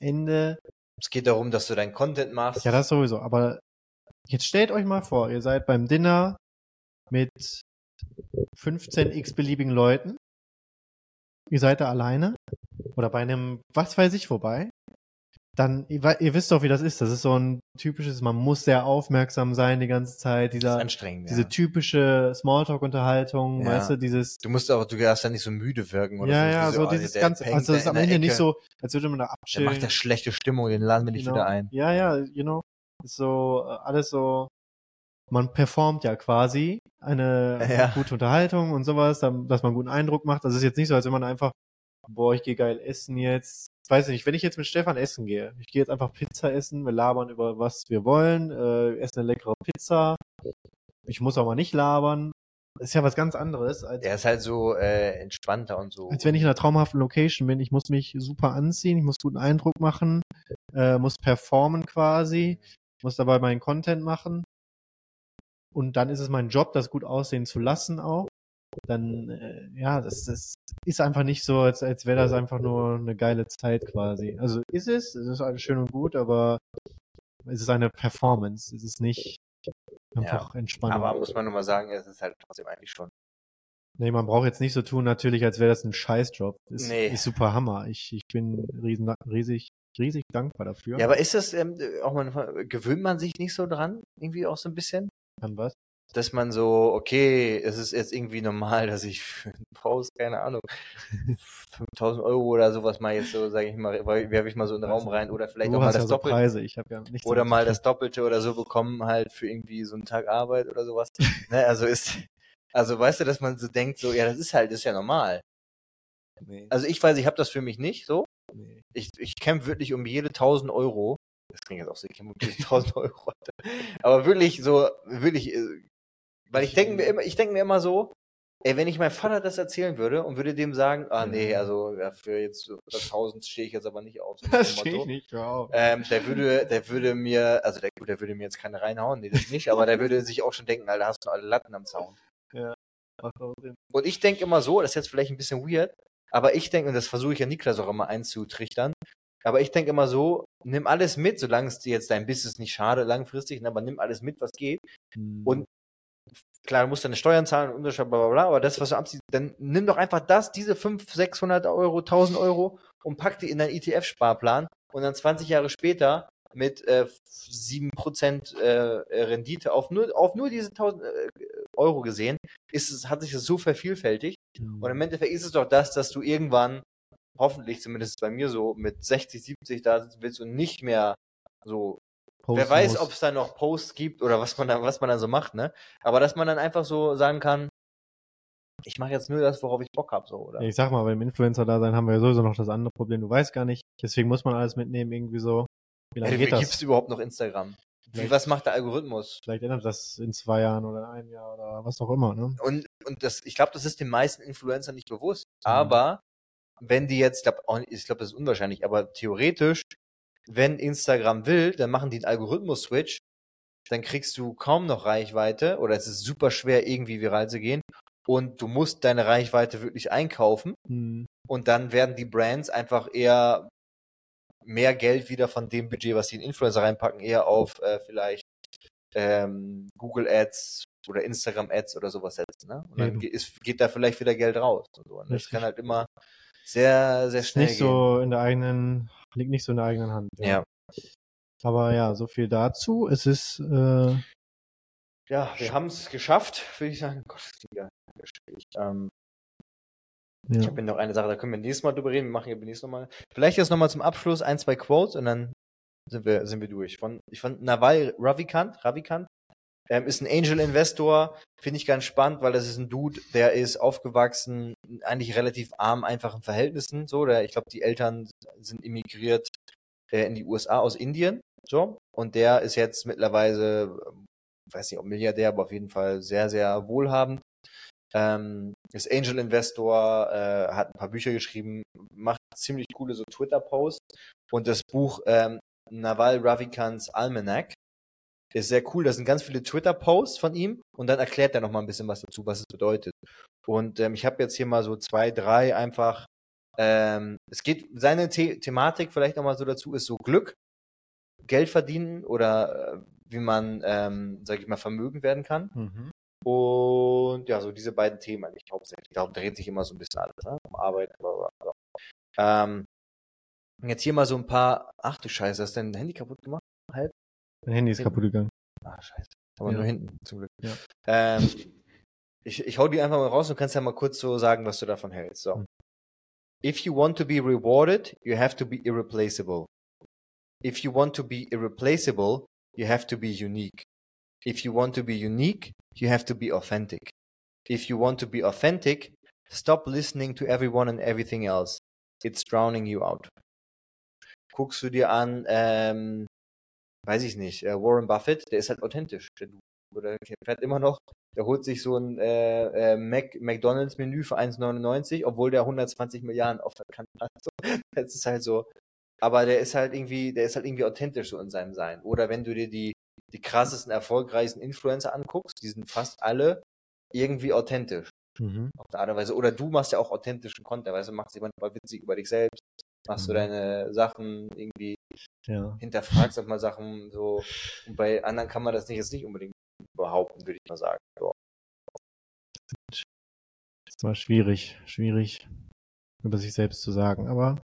Ende, Es geht darum, dass du deinen Content machst. ja, das sowieso. Aber jetzt stellt euch mal vor, ihr seid beim Dinner mit 15 x-beliebigen Leuten. Ihr seid da alleine. Oder bei einem, was weiß ich, vorbei. Dann, ihr, wisst doch, wie das ist. Das ist so ein typisches, man muss sehr aufmerksam sein die ganze Zeit. das ist Dieser, anstrengend. diese ja. typische Smalltalk-Unterhaltung, Ja. weißt du, dieses, Du musst auch, du darfst ja nicht so müde wirken oder ja, so. ja, so oh, dieses der ganze, also da das ist am der Ende nicht so, als würde man da Der abchillen. macht ja schlechte Stimmung, den laden wir nicht Genau. wieder ein. Ja, ja, you know, ist so, äh, alles so, man performt ja quasi eine <laughs> Ja. gute Unterhaltung und sowas, dass man einen guten Eindruck macht. Das ist jetzt nicht so, als wenn man einfach, boah, ich gehe geil essen jetzt. Weiß ich nicht, wenn ich jetzt mit Stefan essen gehe, ich gehe jetzt einfach Pizza essen, wir labern über was wir wollen, äh, essen eine leckere Pizza. Ich muss auch mal nicht labern. Ist ja was ganz anderes, als, Der ist halt so äh, entspannter und so. als wenn ich in einer traumhaften Location bin. Ich muss mich super anziehen, ich muss guten Eindruck machen, äh, muss performen quasi, muss dabei meinen Content machen. Und dann ist es mein Job, das gut aussehen zu lassen auch. Dann, äh, ja, das, das ist einfach nicht so, als, als wäre das einfach nur eine geile Zeit quasi. Also ist es, es ist alles schön und gut, aber es ist eine Performance. Es ist nicht einfach Entspannung. Aber muss man nur mal sagen, es ist halt trotzdem eigentlich schon. Nee, man braucht jetzt nicht so tun, natürlich, als wäre das ein Scheißjob. Ist, Nee. ist super Hammer. Ich, ich bin riesen, riesig, riesig dankbar dafür. Ja, aber ist das ähm, auch mal, gewöhnt man sich nicht so dran? Irgendwie auch so ein bisschen? An was? Dass man so, okay, es ist jetzt irgendwie normal, dass ich für einen Post, keine Ahnung, 5000 Euro oder sowas mal jetzt so, sage ich mal, werfe ich mal so in den Raum rein oder vielleicht du auch mal das ja so Doppelte. Preise, ich habe ja nichts Oder mal das Doppelte oder so bekommen halt für irgendwie so einen Tag Arbeit oder sowas. ne, also ist, also weißt du, dass man so denkt, so, ja, das ist halt, das ist ja normal. Nee, Also ich weiß, ich habe das für mich nicht so. nee. Ich, ich kämpfe wirklich um jede 1000 Euro. Das klingt jetzt auch so, ich kämpfe um jede 1000 Euro. Aber wirklich so, wirklich, äh, weil ich denke mir immer, ich denke mir immer so, ey, wenn ich meinem Vater das erzählen würde und würde dem sagen, ah nee, also ja, für jetzt das 1000 stehe ich jetzt aber nicht auf. So Das stehe ich nicht drauf. Ähm, der würde, der würde mir, also der, der würde mir jetzt keine reinhauen, nee, das nicht, aber der würde sich auch schon denken, Alter, hast du alle Latten am Zaun. Sinn. Und ich denke immer so, das ist jetzt vielleicht ein bisschen weird, aber ich denke, und das versuche ich ja Niklas auch immer einzutrichtern, aber ich denke immer so, nimm alles mit, solange es dir jetzt dein Business nicht schade langfristig, ne, aber nimm alles mit, was geht. Hm. Und klar, du musst deine Steuern zahlen und Unterschied, bla bla bla, aber das, was du abziehst, dann nimm doch einfach das, diese 500, 600 Euro, 1000 Euro und pack die in deinen ETF-Sparplan und dann 20 Jahre später mit äh, 7% äh, Rendite auf nur, auf nur diese 1000 äh, Euro gesehen, ist es, hat sich das so vervielfältigt. Hm. Und im Endeffekt ist es doch das, dass du irgendwann, hoffentlich zumindest bei mir so, mit 60, 70 da sitzen willst und nicht mehr so Wer Posten weiß, muss. ob es da noch Posts gibt oder was man da, was man da so macht, ne? Aber dass man dann einfach so sagen kann, ich mache jetzt nur das, worauf ich Bock habe, so, oder? Ich sag mal, beim Influencer-Dasein haben wir ja sowieso noch das andere Problem. Du weißt gar nicht. Deswegen muss man alles mitnehmen, irgendwie so. Wie lange Ey, geht das? Gibt es überhaupt noch Instagram? Wie, was macht der Algorithmus? Vielleicht ändert das in zwei Jahren oder in einem Jahr oder was auch immer, ne? Und, und das, ich glaube, das ist den meisten Influencern nicht bewusst. Mhm. Aber wenn die jetzt, glaub, auch ich glaube, das ist unwahrscheinlich, aber theoretisch, wenn Instagram will, dann machen die einen Algorithmus-Switch, dann kriegst du kaum noch Reichweite oder es ist super schwer, irgendwie viral zu gehen. Und du musst deine Reichweite wirklich einkaufen. Hm. Und dann werden die Brands einfach eher mehr Geld wieder von dem Budget, was sie in Influencer reinpacken, eher auf äh, vielleicht ähm, Google Ads oder Instagram Ads oder sowas setzen. Ne? Und dann ist, geht da vielleicht wieder Geld raus. Und so. Und das Richtig. kann halt immer sehr, sehr schnell nicht gehen. so in der eigenen, liegt nicht so in der eigenen Hand. Ja. Aber ja, so viel dazu. Es ist, äh, Ja, wir haben es geschafft, würde ich sagen. Gott, ja schwierig. Ähm, Ich ja. habe noch eine Sache, da können wir nächstes Mal drüber reden. Wir machen ja nächstes Mal. Vielleicht jetzt nochmal zum Abschluss ein, zwei Quotes und dann sind wir, sind wir durch. Von, ich fand Nawal Ravikant, Ravikant, ähm, ist ein Angel Investor, finde ich ganz spannend, weil das ist ein Dude, der ist aufgewachsen, eigentlich relativ arm, einfachen Verhältnissen, so, der, ich glaube, die Eltern sind immigriert äh, in die USA aus Indien, so, und der ist jetzt mittlerweile, ähm, weiß nicht, ob Milliardär, aber auf jeden Fall sehr, sehr wohlhabend Ähm, ist Angel Investor, äh, hat ein paar Bücher geschrieben, macht ziemlich coole so Twitter-Posts. Und das Buch ähm, Naval Ravikants Almanac ist sehr cool. Da sind ganz viele Twitter-Posts von ihm und dann erklärt er noch mal ein bisschen was dazu, was es bedeutet. Und ähm, ich habe jetzt hier mal so zwei, drei einfach. Ähm, es geht seine The Thematik vielleicht noch mal so dazu ist so Glück, Geld verdienen oder äh, wie man, ähm, sage ich mal, vermögen werden kann. Mhm. Und ja, so diese beiden Themen eigentlich hauptsächlich. Darum dreht sich immer so ein bisschen alles, ne? Um Arbeit, bla, bla, bla. Ähm, jetzt hier mal so ein paar. Ach du Scheiße, hast du dein Handy kaputt gemacht? Halb? Mein Handy ist Hinten. kaputt gegangen. Ah, scheiße. Aber Ja. nur hinten, zum Glück. Ja. Ähm, ich, ich hau die einfach mal raus und kannst ja mal kurz so sagen, was du davon hältst. So. Hm. If you want to be rewarded, you have to be irreplaceable. If you want to be irreplaceable, you have to be unique. If you want to be unique, you have to be authentic. If you want to be authentic, stop listening to everyone and everything else. It's drowning you out. Guckst du dir an, ähm, weiß ich nicht, äh, Warren Buffett, der ist halt authentisch, der. Oder der fährt immer noch, der holt sich so ein äh, äh, Mac, McDonalds-Menü für 1,99, obwohl der 120 Milliarden auf der Kante hat. So, <laughs> das ist halt so. Aber der ist halt irgendwie, der ist halt irgendwie authentisch so in seinem Sein. Oder wenn du dir die, die krassesten, erfolgreichsten Influencer anguckst, die sind fast alle irgendwie authentisch. Mhm. Auf eine Art und Weise. Oder du machst ja auch authentischen Content, weißt du, machst jemand mal witzig über dich selbst, machst du Mhm. deine Sachen irgendwie Ja. hinterfragst auch mal Sachen so. Und bei anderen kann man das nicht jetzt nicht unbedingt behaupten, würde ich mal sagen. So. ist mal schwierig, schwierig über sich selbst zu sagen, aber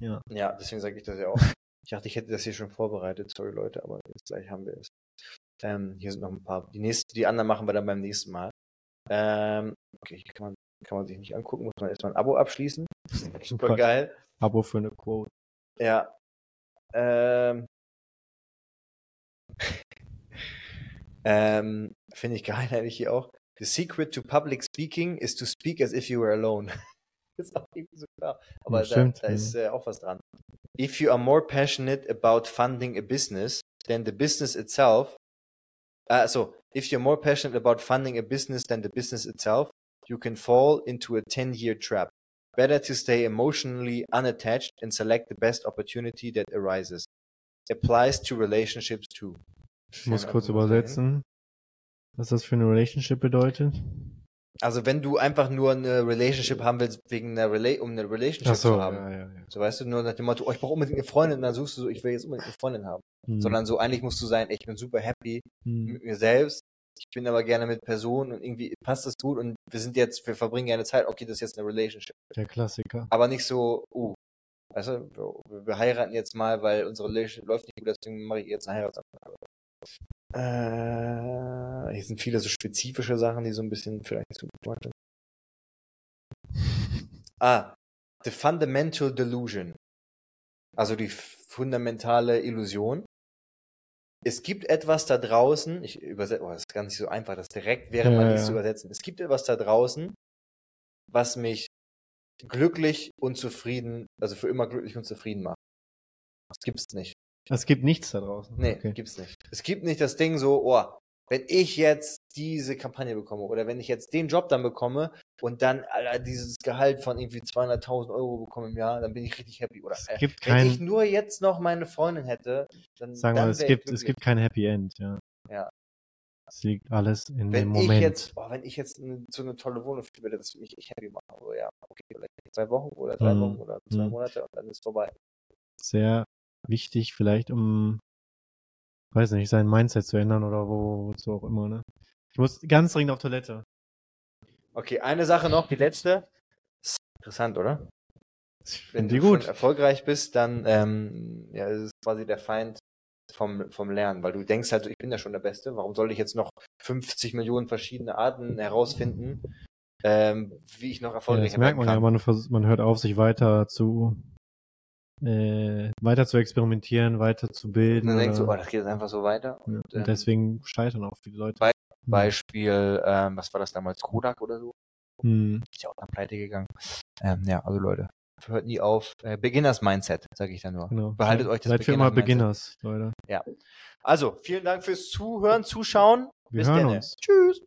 ja. Ja, deswegen sage ich das ja auch. Ich dachte, ich hätte das hier schon vorbereitet, sorry Leute, aber jetzt gleich haben wir es. Ähm, hier sind noch ein paar. Die nächsten, die anderen machen wir dann beim nächsten Mal. Ähm, okay, hier kann man, kann man sich nicht angucken, muss man erstmal ein Abo abschließen. <laughs> Super geil. Abo für eine Quote. Ja. Ähm, ähm, Finde ich geil <laughs> eigentlich hier auch. The secret to public speaking is to speak as if you were alone. <laughs> ist auch irgendwie so klar. Aber Ja, da, stimmt, da ja. ist äh, auch was dran. If you are more passionate about funding a business than the business itself, uh, so if you're more passionate about funding a business than the business itself, you can fall into a 10-year trap. Better to stay emotionally unattached and select the best opportunity that arises. Applies to relationships too. Ich muss kurz übersetzen, was das für eine Relationship bedeutet. Also wenn du einfach nur eine Relationship haben willst, wegen einer Rela um eine Relationship so, zu haben. ja, ja, ja. So weißt du, nur nach dem Motto, oh, ich brauche unbedingt eine Freundin, und dann suchst du so, ich will jetzt unbedingt eine Freundin haben. Hm. Sondern so eigentlich musst du sein, ich bin super happy Hm. mit mir selbst. Ich bin aber gerne mit Personen und irgendwie passt das gut und wir sind jetzt, wir verbringen gerne Zeit, okay, das ist jetzt eine Relationship. Der Klassiker. Aber nicht so, uh, weißt du, wir, wir heiraten jetzt mal, weil unsere Relationship läuft nicht gut, deswegen mache ich jetzt eine Heiratsantrag. Äh, hier sind viele so spezifische Sachen, die so ein bisschen vielleicht zu sind. <laughs> Ah, the fundamental delusion. Also die fundamentale Illusion. Es gibt etwas da draußen, ich übersetze, oh, das ist gar nicht so einfach, das direkt während Ja, man ja, liest zu ja. übersetzen. Es gibt etwas da draußen, was mich glücklich und zufrieden, also für immer glücklich und zufrieden macht. Das gibt's nicht. Es gibt nichts da draußen. Nee, Okay. gibt's nicht. Es gibt nicht das Ding so, oh, wenn ich jetzt diese Kampagne bekomme oder wenn ich jetzt den Job dann bekomme und dann Alter, dieses Gehalt von irgendwie 200.000 Euro bekomme im Jahr, dann bin ich richtig happy. Oder Es äh, wenn ich nur jetzt noch meine Freundin hätte, dann, sagen dann wir, es wär ich gibt, es gibt kein Happy End, ja. Ja. Es liegt alles in dem wenn Moment. ich jetzt, oh, wenn ich jetzt eine, so eine tolle Wohnung fühle, würde das mich echt happy machen. Also ja, okay, vielleicht zwei Wochen oder drei Mhm. Wochen oder zwei Mhm. Monate und dann ist vorbei. Sehr wichtig, vielleicht um, weiß nicht, sein Mindset zu ändern oder wo, wozu auch immer, ne? Ich muss ganz dringend auf Toilette. Okay, eine Sache noch, die letzte. Interessant, oder? Wenn du gut. erfolgreich bist, dann ähm, ja, es ist quasi der Feind vom, vom Lernen, weil du denkst halt, ich bin ja schon der Beste, warum soll ich jetzt noch 50 Millionen verschiedene Arten herausfinden, ähm, wie ich noch Ja, erfolgreicher das merkt man ja, kann. man, vers- man hört auf, sich weiter zu, äh, weiter zu experimentieren, weiter zu Und bilden. dann denkst du, oh, das geht jetzt einfach so weiter. ja, ähm, und deswegen scheitern auch viele Leute. Hm. Beispiel, ähm, was war das damals, Kodak oder so? Hm. Ist ja auch dann pleite gegangen. Ähm, ja, also Leute, hört nie auf. Äh, Beginners Mindset, sage ich dann nur. Genau. Behaltet euch das Seid für immer. Beginners, Leute. Also, vielen Dank fürs Zuhören, Zuschauen. Wir Bis hören denne. uns. Tschüss.